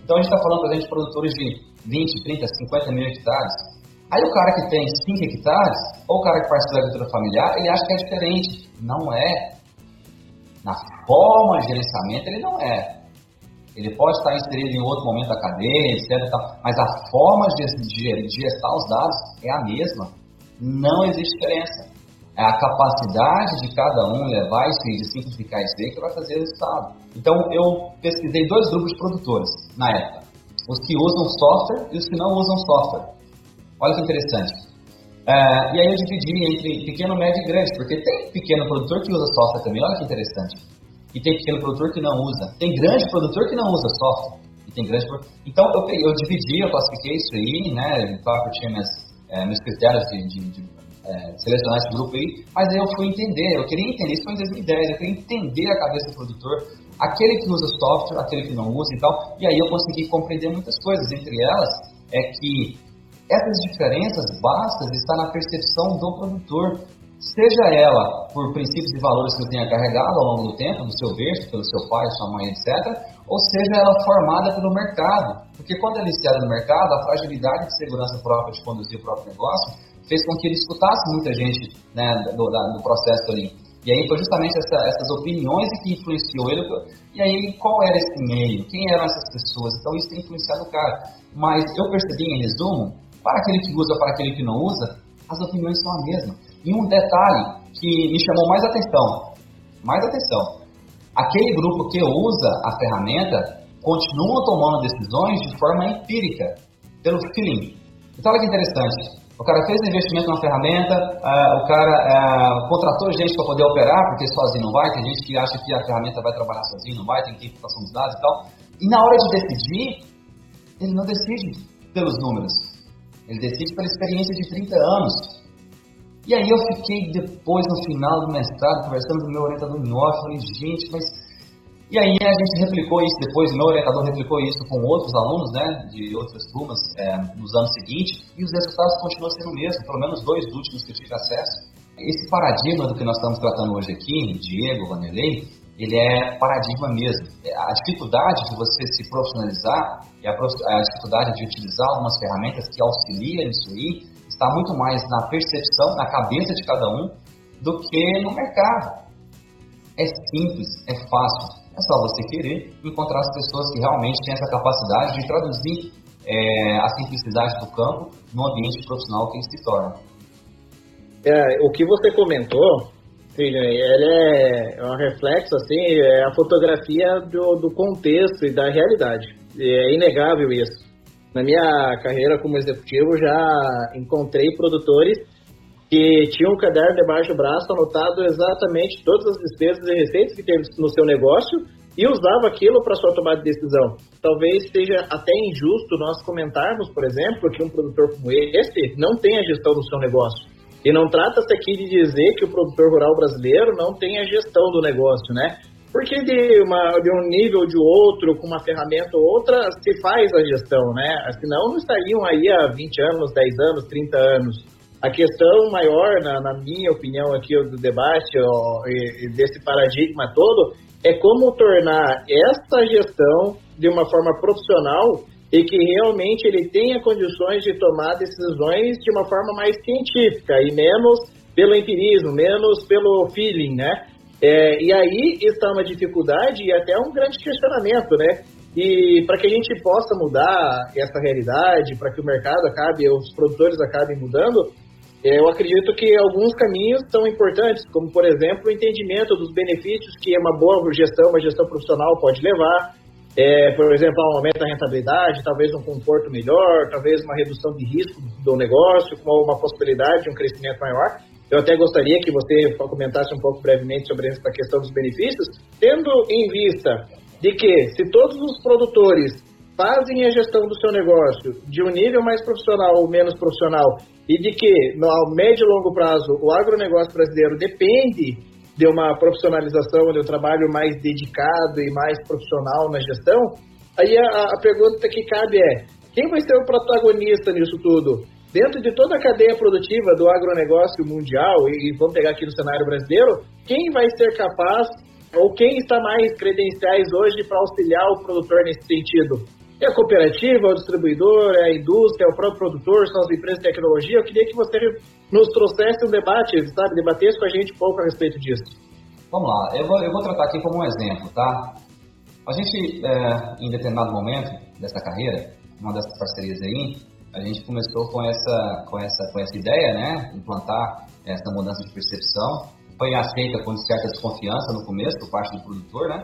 Então a gente está falando, exemplo, de produtores de 20, 30, 50 mil hectares. Aí o cara que tem 5 hectares, ou o cara que participa da agricultura familiar, ele acha que é diferente. Não é. Na forma de gerenciamento, ele não é. Ele pode estar inserido em outro momento da cadeia, etc. Mas a forma de, gestar os dados é a mesma. Não existe diferença. É a capacidade de cada um levar isso e simplificar isso aí que vai fazer o resultado. Então, eu pesquisei dois grupos de produtores na época. Os que usam software e os que não usam software. Olha que interessante. É, e aí eu dividi entre pequeno, médio e grande, porque tem pequeno produtor que usa software também, olha que interessante. E tem pequeno produtor que não usa. Tem grande produtor que não usa software. E tem grande Então eu, peguei, eu dividi, eu classifiquei isso aí, né? Claro que eu tinha minhas, é, meus critérios de, de, de é, selecionar esse grupo aí, mas aí eu fui entender, eu queria entender, isso foi em 2010, eu queria entender a cabeça do produtor, aquele que usa software, aquele que não usa e tal, e aí eu consegui compreender muitas coisas, entre elas é que essas diferenças básicas estão na percepção do produtor, seja ela por princípios e valores que ele tenha carregado ao longo do tempo, do seu berço, pelo seu pai, sua mãe, etc., ou seja ela formada pelo mercado. Porque quando ele iniciada no mercado, a fragilidade de segurança própria de conduzir o próprio negócio fez com que ele escutasse muita gente né, do, da, do processo ali. E aí foi justamente essa, essas opiniões que influenciou ele. E aí, qual era esse meio? Quem eram essas pessoas? Então, isso tem influenciado o cara. Mas eu percebi, em resumo, para aquele que usa, para aquele que não usa, as opiniões são a mesma. E um detalhe que me chamou mais atenção, mais atenção, aquele grupo que usa a ferramenta continua tomando decisões de forma empírica, pelo feeling. Então, olha que interessante. O cara fez um investimento numa ferramenta, uh, o cara uh, contratou gente para poder operar, porque sozinho não vai, tem gente que acha que a ferramenta vai trabalhar sozinho, não vai, tem que para dos dados e tal. E na hora de decidir, ele não decide pelos números, ele decide pela experiência de 30 anos. E aí eu fiquei depois, no final do mestrado, conversando com o meu orientador off, falei, gente, mas e aí a gente replicou isso depois, meu orientador replicou isso com outros alunos, né, de outras turmas é, nos anos seguintes, e os resultados continuam sendo o mesmo, pelo menos dois últimos que eu tive acesso. Esse paradigma do que nós estamos tratando hoje aqui, Diego, Vanderlei, ele é paradigma mesmo. A dificuldade de você se profissionalizar e a, a dificuldade de utilizar algumas ferramentas que auxiliam nisso aí está muito mais na percepção, na cabeça de cada um, do que no mercado. É simples, é fácil. É só você querer encontrar as pessoas que realmente têm essa capacidade de traduzir é, a simplicidade do campo no ambiente profissional que ele se torna. É, o que você comentou, ele é, é um reflexo, assim, é a fotografia do, do contexto e da realidade. É inegável isso. Na minha carreira como executivo, já encontrei produtores que tinha um caderno debaixo do braço anotado exatamente todas as despesas e receitas que teve no seu negócio e usava aquilo para sua tomada de decisão. Talvez seja até injusto nós comentarmos, por exemplo, que um produtor como esse não tem a gestão do seu negócio. E não trata-se aqui de dizer que o produtor rural brasileiro não tem a gestão do negócio, né? Porque de, uma, de um nível de outro, com uma ferramenta ou outra, se faz a gestão, né? Senão não estariam aí há 20 anos, 10 anos, 30 anos. A questão maior, na, na minha opinião aqui do debate ó, e desse paradigma todo, é como tornar essa gestão de uma forma profissional e que realmente ele tenha condições de tomar decisões de uma forma mais científica e menos pelo empirismo, menos pelo feeling, né? É, e aí está uma dificuldade e até um grande questionamento, né? E para que a gente possa mudar essa realidade, para que o mercado acabe, os produtores acabem mudando, eu acredito que alguns caminhos são importantes, como, por exemplo, o entendimento dos benefícios que uma boa gestão, uma gestão profissional pode levar. É, por exemplo, um aumento da rentabilidade, talvez um conforto melhor, talvez uma redução de risco do negócio, com uma possibilidade de um crescimento maior. Eu até gostaria que você comentasse um pouco brevemente sobre essa questão dos benefícios, tendo em vista de que se todos os produtores fazem a gestão do seu negócio de um nível mais profissional ou menos profissional e de que, no médio e longo prazo, o agronegócio brasileiro depende de uma profissionalização, de um trabalho mais dedicado e mais profissional na gestão, aí a, a pergunta que cabe é: quem vai ser o protagonista nisso tudo? Dentro de toda a cadeia produtiva do agronegócio mundial, e, e vamos pegar aqui no cenário brasileiro, quem vai ser capaz ou quem está mais credenciais hoje para auxiliar o produtor nesse sentido? É a cooperativa, é o distribuidor, é a indústria, é o próprio produtor, são as empresas de tecnologia. Eu queria que você nos trouxesse um debate, sabe, debatesse com a gente um pouco a respeito disso. Vamos lá, eu vou, eu vou tratar aqui como um exemplo, tá? A gente, é, em determinado momento dessa carreira, uma dessas parcerias aí, a gente começou com essa, com essa, com essa ideia, né? Implantar essa mudança de percepção. Foi aceita com certa desconfiança no começo por parte do produtor, né?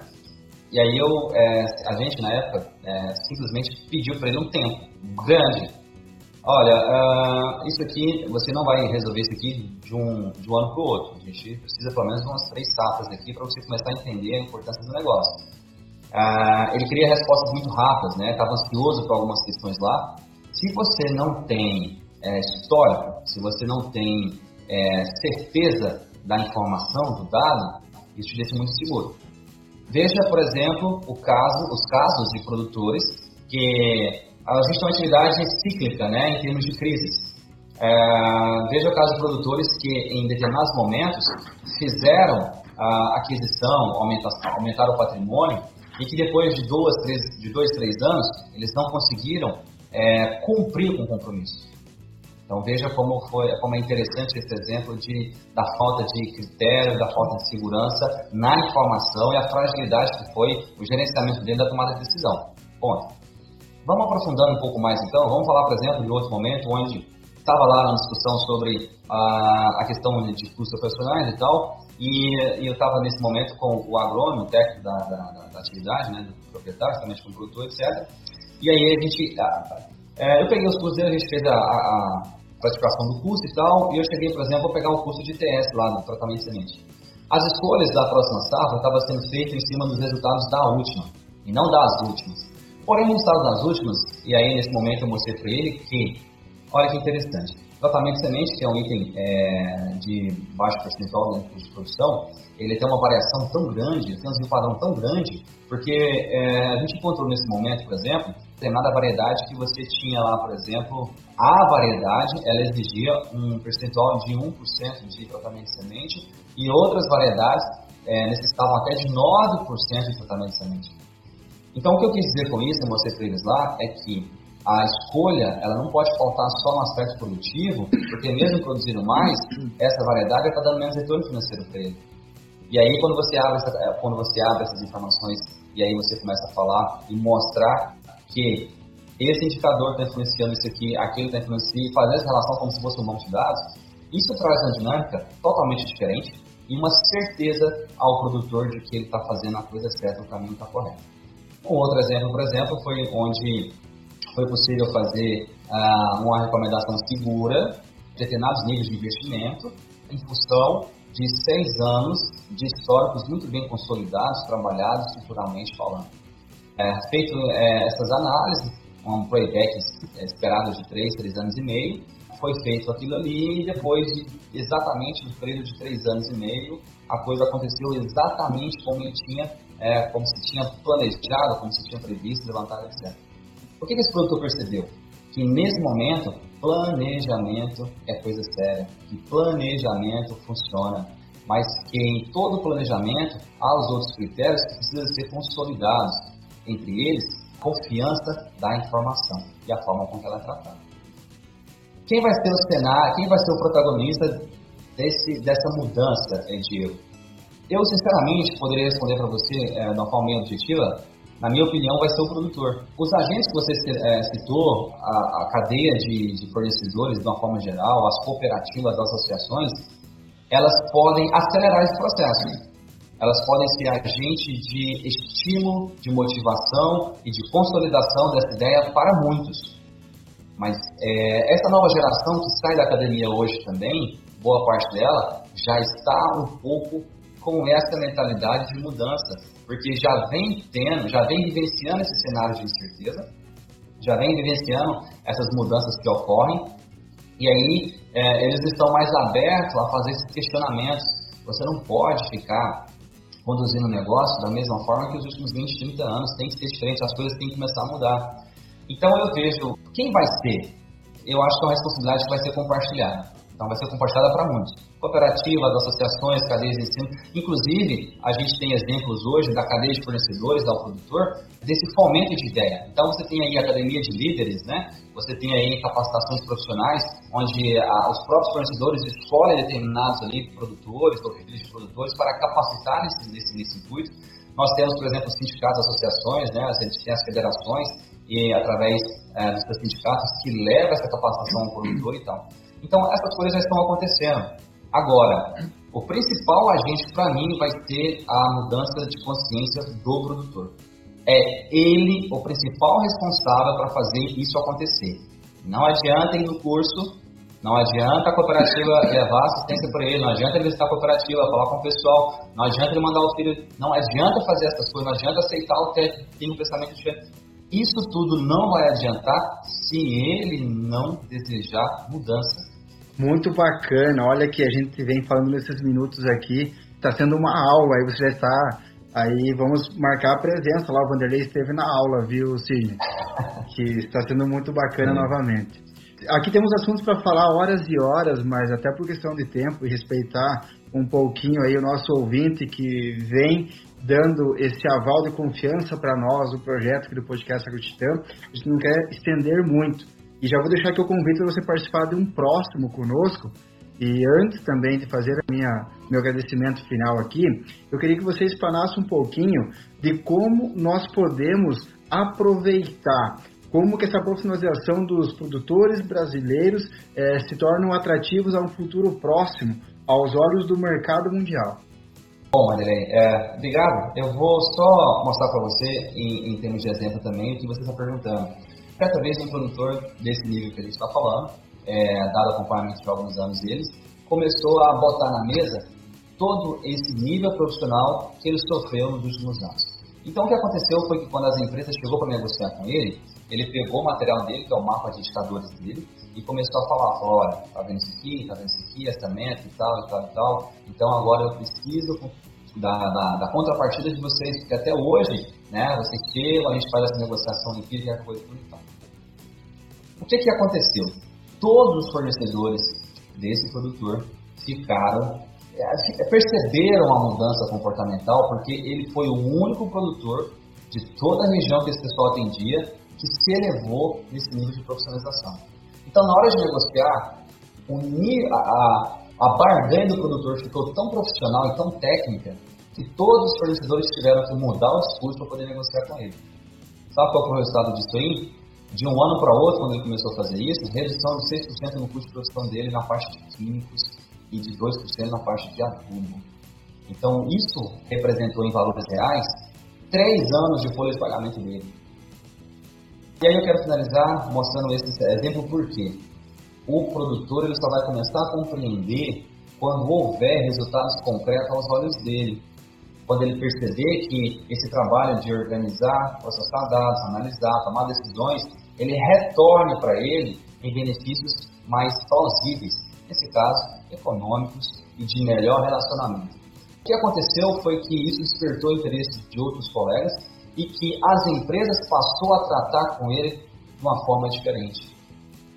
E aí eu, é, a gente na época é, simplesmente pediu para ele um tempo grande. Olha, uh, isso aqui você não vai resolver isso aqui de um, de um ano para o outro. A gente precisa pelo menos de umas três safras aqui para você começar a entender a importância do negócio. Uh, ele queria respostas muito rápidas, né? Estava ansioso por algumas questões lá. Se você não tem é, histórico, se você não tem é, certeza da informação, do dado, isso te deixa muito seguro. Veja, por exemplo, o caso, os casos de produtores que gente tem uma atividade cíclica, né, em termos de crises. É, veja o caso de produtores que, em determinados momentos, fizeram a aquisição, aumentaram, aumentaram o patrimônio e que depois de, duas, três, de dois, três anos, eles não conseguiram é, cumprir com o compromisso. Então veja como foi, como é interessante esse exemplo de, da falta de critério, da falta de segurança na informação e a fragilidade que foi o gerenciamento dele da tomada de decisão. Ponto. Vamos aprofundando um pouco mais então. Vamos falar, por exemplo, de outro momento onde estava lá na discussão sobre a, a questão de custos operacionais e tal, e, e eu estava nesse momento com o agrônomo, o técnico da, da, da atividade, né, do proprietário, também com o produtor, etc. E aí a gente, é, eu peguei os custos a gente fez a, a do custo e tal, e eu cheguei, por exemplo, a pegar o custo de TS lá no tratamento de semente. As escolhas da próxima safra estavam sendo feitas em cima dos resultados da última, e não das últimas. Porém, o resultado das últimas, e aí nesse momento eu mostrei para ele que, olha que interessante, tratamento de semente, que é um item é, de baixo percentual custo de produção, ele tem uma variação tão grande, tem um padrão tão grande, porque é, a gente encontrou nesse momento, por exemplo, determinada variedade que você tinha lá, por exemplo, a variedade, ela exigia um percentual de 1% de tratamento de semente e outras variedades é, necessitavam até de 9% de tratamento de semente. Então, o que eu quis dizer com isso, eu mostrei para eles lá, é que a escolha ela não pode faltar só no aspecto produtivo, porque mesmo produzindo mais, essa variedade está dando menos retorno financeiro para ele. E aí, quando você abre, essa, quando você abre essas informações e aí você começa a falar e mostrar que esse indicador está influenciando isso aqui, aquele está influenciando, e fazer essa relação como se fosse um monte de dados, isso traz uma dinâmica totalmente diferente e uma certeza ao produtor de que ele está fazendo a coisa certa, o caminho está correto. Um outro exemplo, por exemplo, foi onde foi possível fazer ah, uma recomendação segura de determinados níveis de investimento em função de seis anos de históricos muito bem consolidados, trabalhados estruturalmente falando. É, feito é, essas análises, um playback esperado de 3, 3 anos e meio, foi feito aquilo ali e depois de exatamente no período de 3 anos e meio, a coisa aconteceu exatamente como ele tinha, é, como se tinha planejado, como se tinha previsto, levantado, etc. O que, esse produtor percebeu? Que nesse momento, planejamento é coisa séria, que planejamento funciona, mas que em todo planejamento há os outros critérios que precisam ser consolidados entre eles, confiança da informação e a forma com que ela é tratada. Quem vai ser o cenário, quem vai ser o protagonista desse, dessa mudança, Diego? Eu, sinceramente, poderia responder para você é, de uma forma bem objetiva, na minha opinião, vai ser o produtor. Os agentes que você é, citou, a, a cadeia de, de, fornecedores de uma forma geral, as cooperativas, as associações, elas podem acelerar esse processo elas podem ser agente de estímulo, de motivação e de consolidação dessa ideia para muitos. Mas é, essa nova geração que sai da academia hoje também, boa parte dela, já está um pouco com essa mentalidade de mudança, porque já vem tendo, já vem vivenciando esse cenário de incerteza, já vem vivenciando essas mudanças que ocorrem, e aí é, eles estão mais abertos a fazer esses questionamentos. Você não pode ficar conduzindo o negócio da mesma forma que os últimos 20, 30 anos. Tem que ser diferente, as coisas têm que começar a mudar. Então eu vejo quem vai ser. Eu acho que é uma responsabilidade que vai ser compartilhada. Então vai ser compartilhada para muitos. Cooperativas, associações, cadeias de ensino. Inclusive, a gente tem exemplos hoje da cadeia de fornecedores, ao produtor, desse fomento de ideia. Então você tem aí academia de líderes, né? Você tem aí capacitações profissionais, onde a, os próprios fornecedores escolhem determinados ali produtores ou de produtores para capacitar nesse, nesse, nesse. Nós temos, por exemplo, sindicatos, associações, né? a gente tem as federações, e através é, dos seus sindicatos que leva essa capacitação ao produtor e tal. Então, essas coisas já estão acontecendo. Agora, o principal agente para mim vai ser a mudança de consciência do produtor. É ele o principal responsável para fazer isso acontecer. Não adianta ir no curso, não adianta a cooperativa levar assistência para ele, não adianta ele visitar a cooperativa, falar com o pessoal, não adianta ele mandar o filho, não adianta fazer essas coisas, não adianta aceitar o que tem um pensamento diferente. Isso tudo não vai adiantar se ele não desejar mudança. Muito bacana. Olha que a gente vem falando nesses minutos aqui. Está sendo uma aula. Aí você já está. Aí vamos marcar a presença lá. O Vanderlei esteve na aula, viu, Sidney? que está sendo muito bacana novamente. Aqui temos assuntos para falar horas e horas, mas até por questão de tempo e respeitar um pouquinho aí o nosso ouvinte que vem dando esse aval de confiança para nós, o projeto aqui do podcast Agrotitã. A gente não quer estender muito. E já vou deixar aqui o convite para você participar de um próximo conosco. E antes também de fazer a minha, meu agradecimento final aqui, eu queria que você explanasse um pouquinho de como nós podemos aproveitar, como que essa profissionalização dos produtores brasileiros eh, se tornam atrativos a um futuro próximo aos olhos do mercado mundial. Bom, André, é, obrigado. Eu vou só mostrar para você, em, em, termos de exemplo também, o que você está perguntando. Certa vez, um produtor desse nível que a gente está falando, é, dado acompanhamento de alguns anos deles, começou a botar na mesa todo esse nível profissional que ele sofreu nos últimos anos. Então, o que aconteceu foi que quando as empresas chegou para negociar com ele, ele pegou o material dele, que é o mapa de indicadores dele, e começou a falar, falou, olha, tá vendo isso aqui, tá vendo isso aqui, essa meta e tal, e tal, e tal. Então agora eu preciso da, da, da contrapartida de vocês, porque até hoje, né, vocês chegam, a gente faz essa negociação empírica e a coisa tudo e tal. O que que aconteceu? Todos os fornecedores desse produtor ficaram é, perceberam a mudança comportamental porque ele foi o único produtor de toda a região que esse pessoal atendia que se elevou nesse nível de profissionalização. Então, na hora de negociar, a, a barganha do produtor ficou tão profissional e tão técnica que todos os fornecedores tiveram que mudar o discurso para poder negociar com ele. Sabe qual foi o resultado disso aí? De um ano para outro, quando ele começou a fazer isso, redução de 6% no custo de produção dele na parte de químicos e de 2% na parte de adubo. Então, isso representou em valores reais três anos de folha de pagamento dele. E aí eu quero finalizar mostrando esse exemplo porque o produtor ele só vai começar a compreender quando houver resultados concretos aos olhos dele. Quando ele perceber que esse trabalho de organizar, processar dados, analisar, tomar decisões, ele retorne para ele em benefícios mais plausíveis, nesse caso, econômicos e de melhor relacionamento. O que aconteceu foi que isso despertou o interesse de outros colegas e que as empresas passou a tratar com ele de uma forma diferente.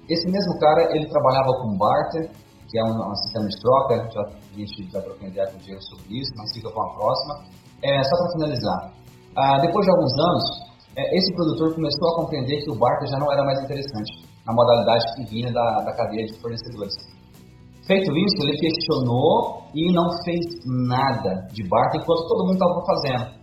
Esse mesmo cara, ele trabalhava com barter, que é um, um sistema de troca, já, a gente já trocou ideia com o Diego sobre isso, mas fica para a próxima. É, só para finalizar, ah, depois de alguns anos, é, esse produtor começou a compreender que o barter já não era mais interessante, na modalidade que vinha da, da cadeia de fornecedores. Feito isso, ele questionou e não fez nada de barter enquanto todo mundo estava fazendo.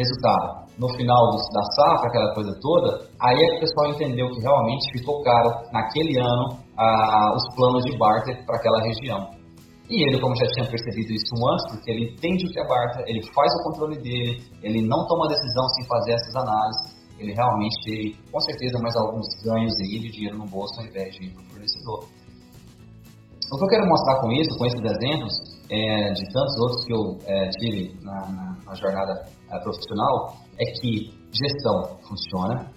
Resultado, no final da safra, aquela coisa toda, aí é que o pessoal entendeu que realmente ficou caro, naquele ano, a, os planos de barter para aquela região. E ele, como já tinha percebido isso antes, porque ele entende o que é barter, ele faz o controle dele, ele não toma decisão sem fazer essas análises, ele realmente teve, com certeza, mais alguns ganhos aí de dinheiro no bolso ao invés de ir para o fornecedor. O que eu quero mostrar com isso, com esses exemplos, é, de tantos outros que eu é, tive na, na, na jornada profissional, é que gestão funciona,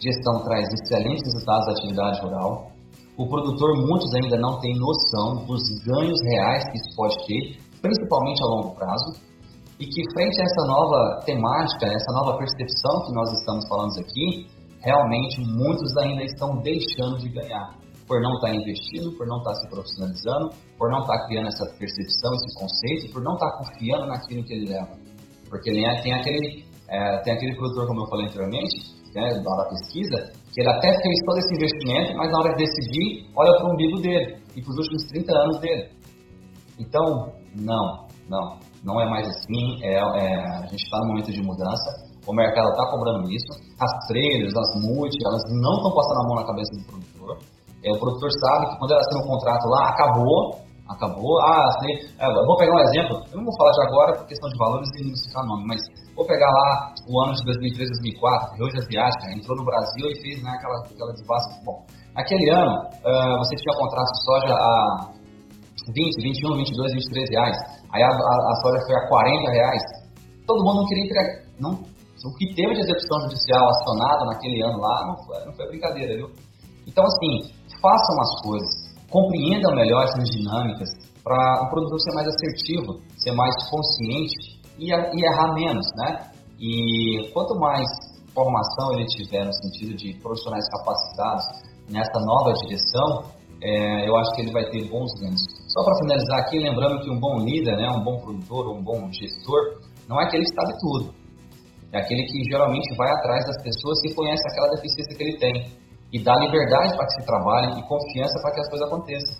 gestão traz excelentes resultados da atividade rural, o produtor, muitos ainda não tem noção dos ganhos reais que isso pode ter, principalmente a longo prazo, e que frente a essa nova temática, essa nova percepção que nós estamos falando aqui, realmente muitos ainda estão deixando de ganhar por não estar tá investindo, por não estar tá se profissionalizando, por não estar tá criando essa percepção, esse conceito, por não estar confiando naquilo que ele leva. Porque ele é, tem, aquele, é, tem aquele produtor, como eu falei anteriormente, né, da pesquisa, que ele até fez todo esse investimento, mas na hora de decidir, olha para o umbigo dele e para os últimos 30 anos dele. Então, não, não. não é mais assim, é, é a gente está no momento de mudança, o mercado está cobrando isso, as traders, as multi, elas não estão passando a mão na cabeça do produtor, é, o produtor sabe que quando ela assina um contrato lá, acabou, acabou, ah, assim, é, vou pegar um exemplo, eu não vou falar de agora por questão de valores e não citar nome, mas vou pegar lá o ano de 2003, 2004, Rio de Asiática, entrou no Brasil e fez né, aquela, aquela desbasta. Bom, naquele ano, uh, você tinha contrato de soja a 20, 21, 22, 23 reais, aí a, a, a soja foi a 40 reais, todo mundo não queria entregar, não, o que teve de execução judicial acionada naquele ano lá não foi, não foi brincadeira, viu? Então, assim, façam as coisas, compreendam melhor essas dinâmicas para o produtor ser mais assertivo, ser mais consciente e, e errar menos, né? E quanto mais formação ele tiver no sentido de profissionais capacitados nessa nova direção, é, eu acho que ele vai ter bons ganhos. Só para finalizar aqui, lembrando que um bom líder, né, um bom produtor, um bom gestor, não é aquele que sabe tudo. É aquele que geralmente vai atrás das pessoas que conhecem aquela deficiência que ele tem e dá liberdade para que se trabalhe e confiança para que as coisas aconteçam.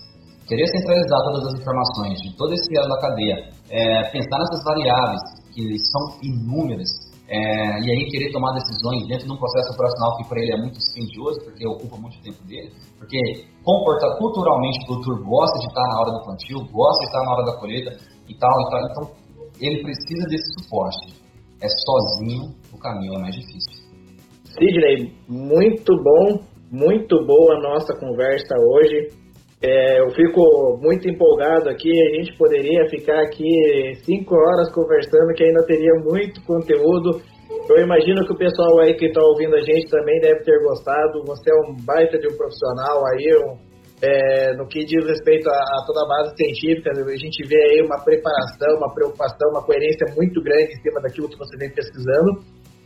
Querer centralizar todas as informações de todo esse elo da cadeia, é, pensar nessas variáveis que são inúmeras, é, e aí querer tomar decisões dentro de um processo operacional que para ele é muito dispendioso, porque ocupa muito tempo dele, porque comporta, culturalmente o produtor gosta de estar na hora do plantio, gosta de estar na hora da colheita e tal, e tal. Então ele precisa desse suporte. É sozinho o caminho é mais difícil. Sidney, muito bom muito boa a nossa conversa hoje. É, eu fico muito empolgado aqui. A gente poderia ficar aqui cinco horas conversando, que ainda teria muito conteúdo. Eu imagino que o pessoal aí que está ouvindo a gente também deve ter gostado. Você é um baita de um profissional aí, um, é, no que diz respeito a, a, toda a base científica. A gente vê aí uma preparação, uma preocupação, uma coerência muito grande em cima daquilo que você vem pesquisando.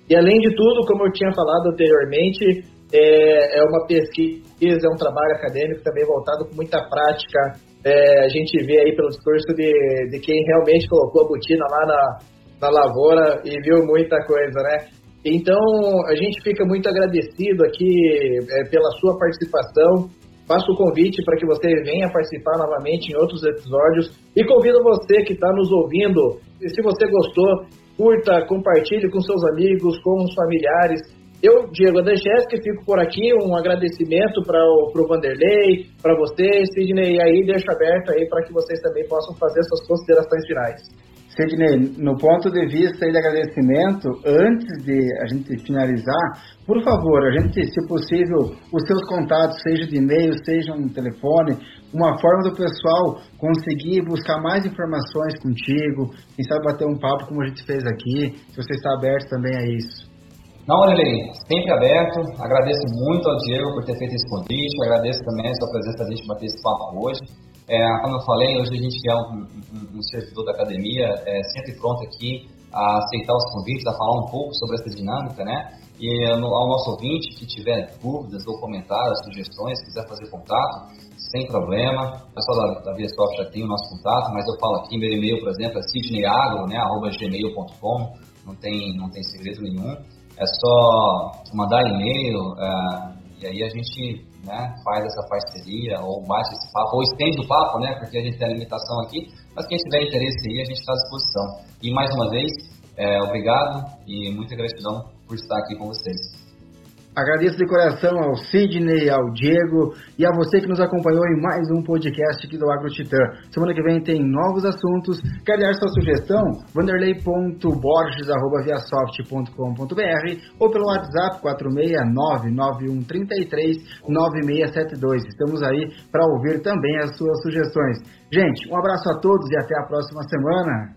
E além de tudo, como eu tinha falado anteriormente, é, é uma pesquisa, é um trabalho acadêmico também voltado com muita prática. É, a gente vê aí pelo discurso de, de quem realmente colocou a botina lá na, na lavoura e viu muita coisa, né? Então, a gente fica muito agradecido aqui é, pela sua participação. Faço o convite para que você venha participar novamente em outros episódios e convido você que está nos ouvindo, se você gostou, curta, compartilhe com seus amigos, com os familiares. Eu, Diego Adechesky, fico por aqui. Um agradecimento para o Vanderlei, para você, Sidney, e aí deixo aberto aí para que vocês também possam fazer suas considerações finais. Sidney, no ponto de vista de agradecimento, antes de a gente finalizar, por favor, a gente, se possível, os seus contatos, seja de e-mail, seja um telefone, uma forma do pessoal conseguir buscar mais informações contigo, quem sabe bater um papo como a gente fez aqui, se você está aberto também a isso. Não, Lelei, sempre aberto. Agradeço muito ao Diego por ter feito esse convite. Agradeço também a sua presença a gente bater esse papo hoje. É, como eu falei, hoje a gente é um, um, um servidor da academia, é, sempre pronto aqui a aceitar os convites, a falar um pouco sobre essa dinâmica, né? E ao nosso ouvinte que tiver dúvidas ou comentários, sugestões, quiser fazer contato, sem problema. O pessoal da, da ViaSoft já tem o nosso contato, mas eu falo aqui, meu e-mail, por exemplo, é sidneyagro, né, arroba gmail.com, não tem, não tem segredo nenhum é só mandar e-mail uh, e aí a gente né, faz essa parceria ou bate esse papo, ou estende o papo, né, porque a gente tem a limitação aqui, mas quem tiver interesse aí, a gente está à disposição. E mais uma vez, é, obrigado e muita gratidão por estar aqui com vocês. Agradeço de coração ao Sidney, ao Diego e a você que nos acompanhou em mais um podcast aqui do AgroTitã. Semana que vem tem novos assuntos. Quer dar sua sugestão? vanderlei.borges.viasoft.com.br ou pelo WhatsApp 469-9133-9672. Estamos aí para ouvir também as suas sugestões. Gente, um abraço a todos e até a próxima semana.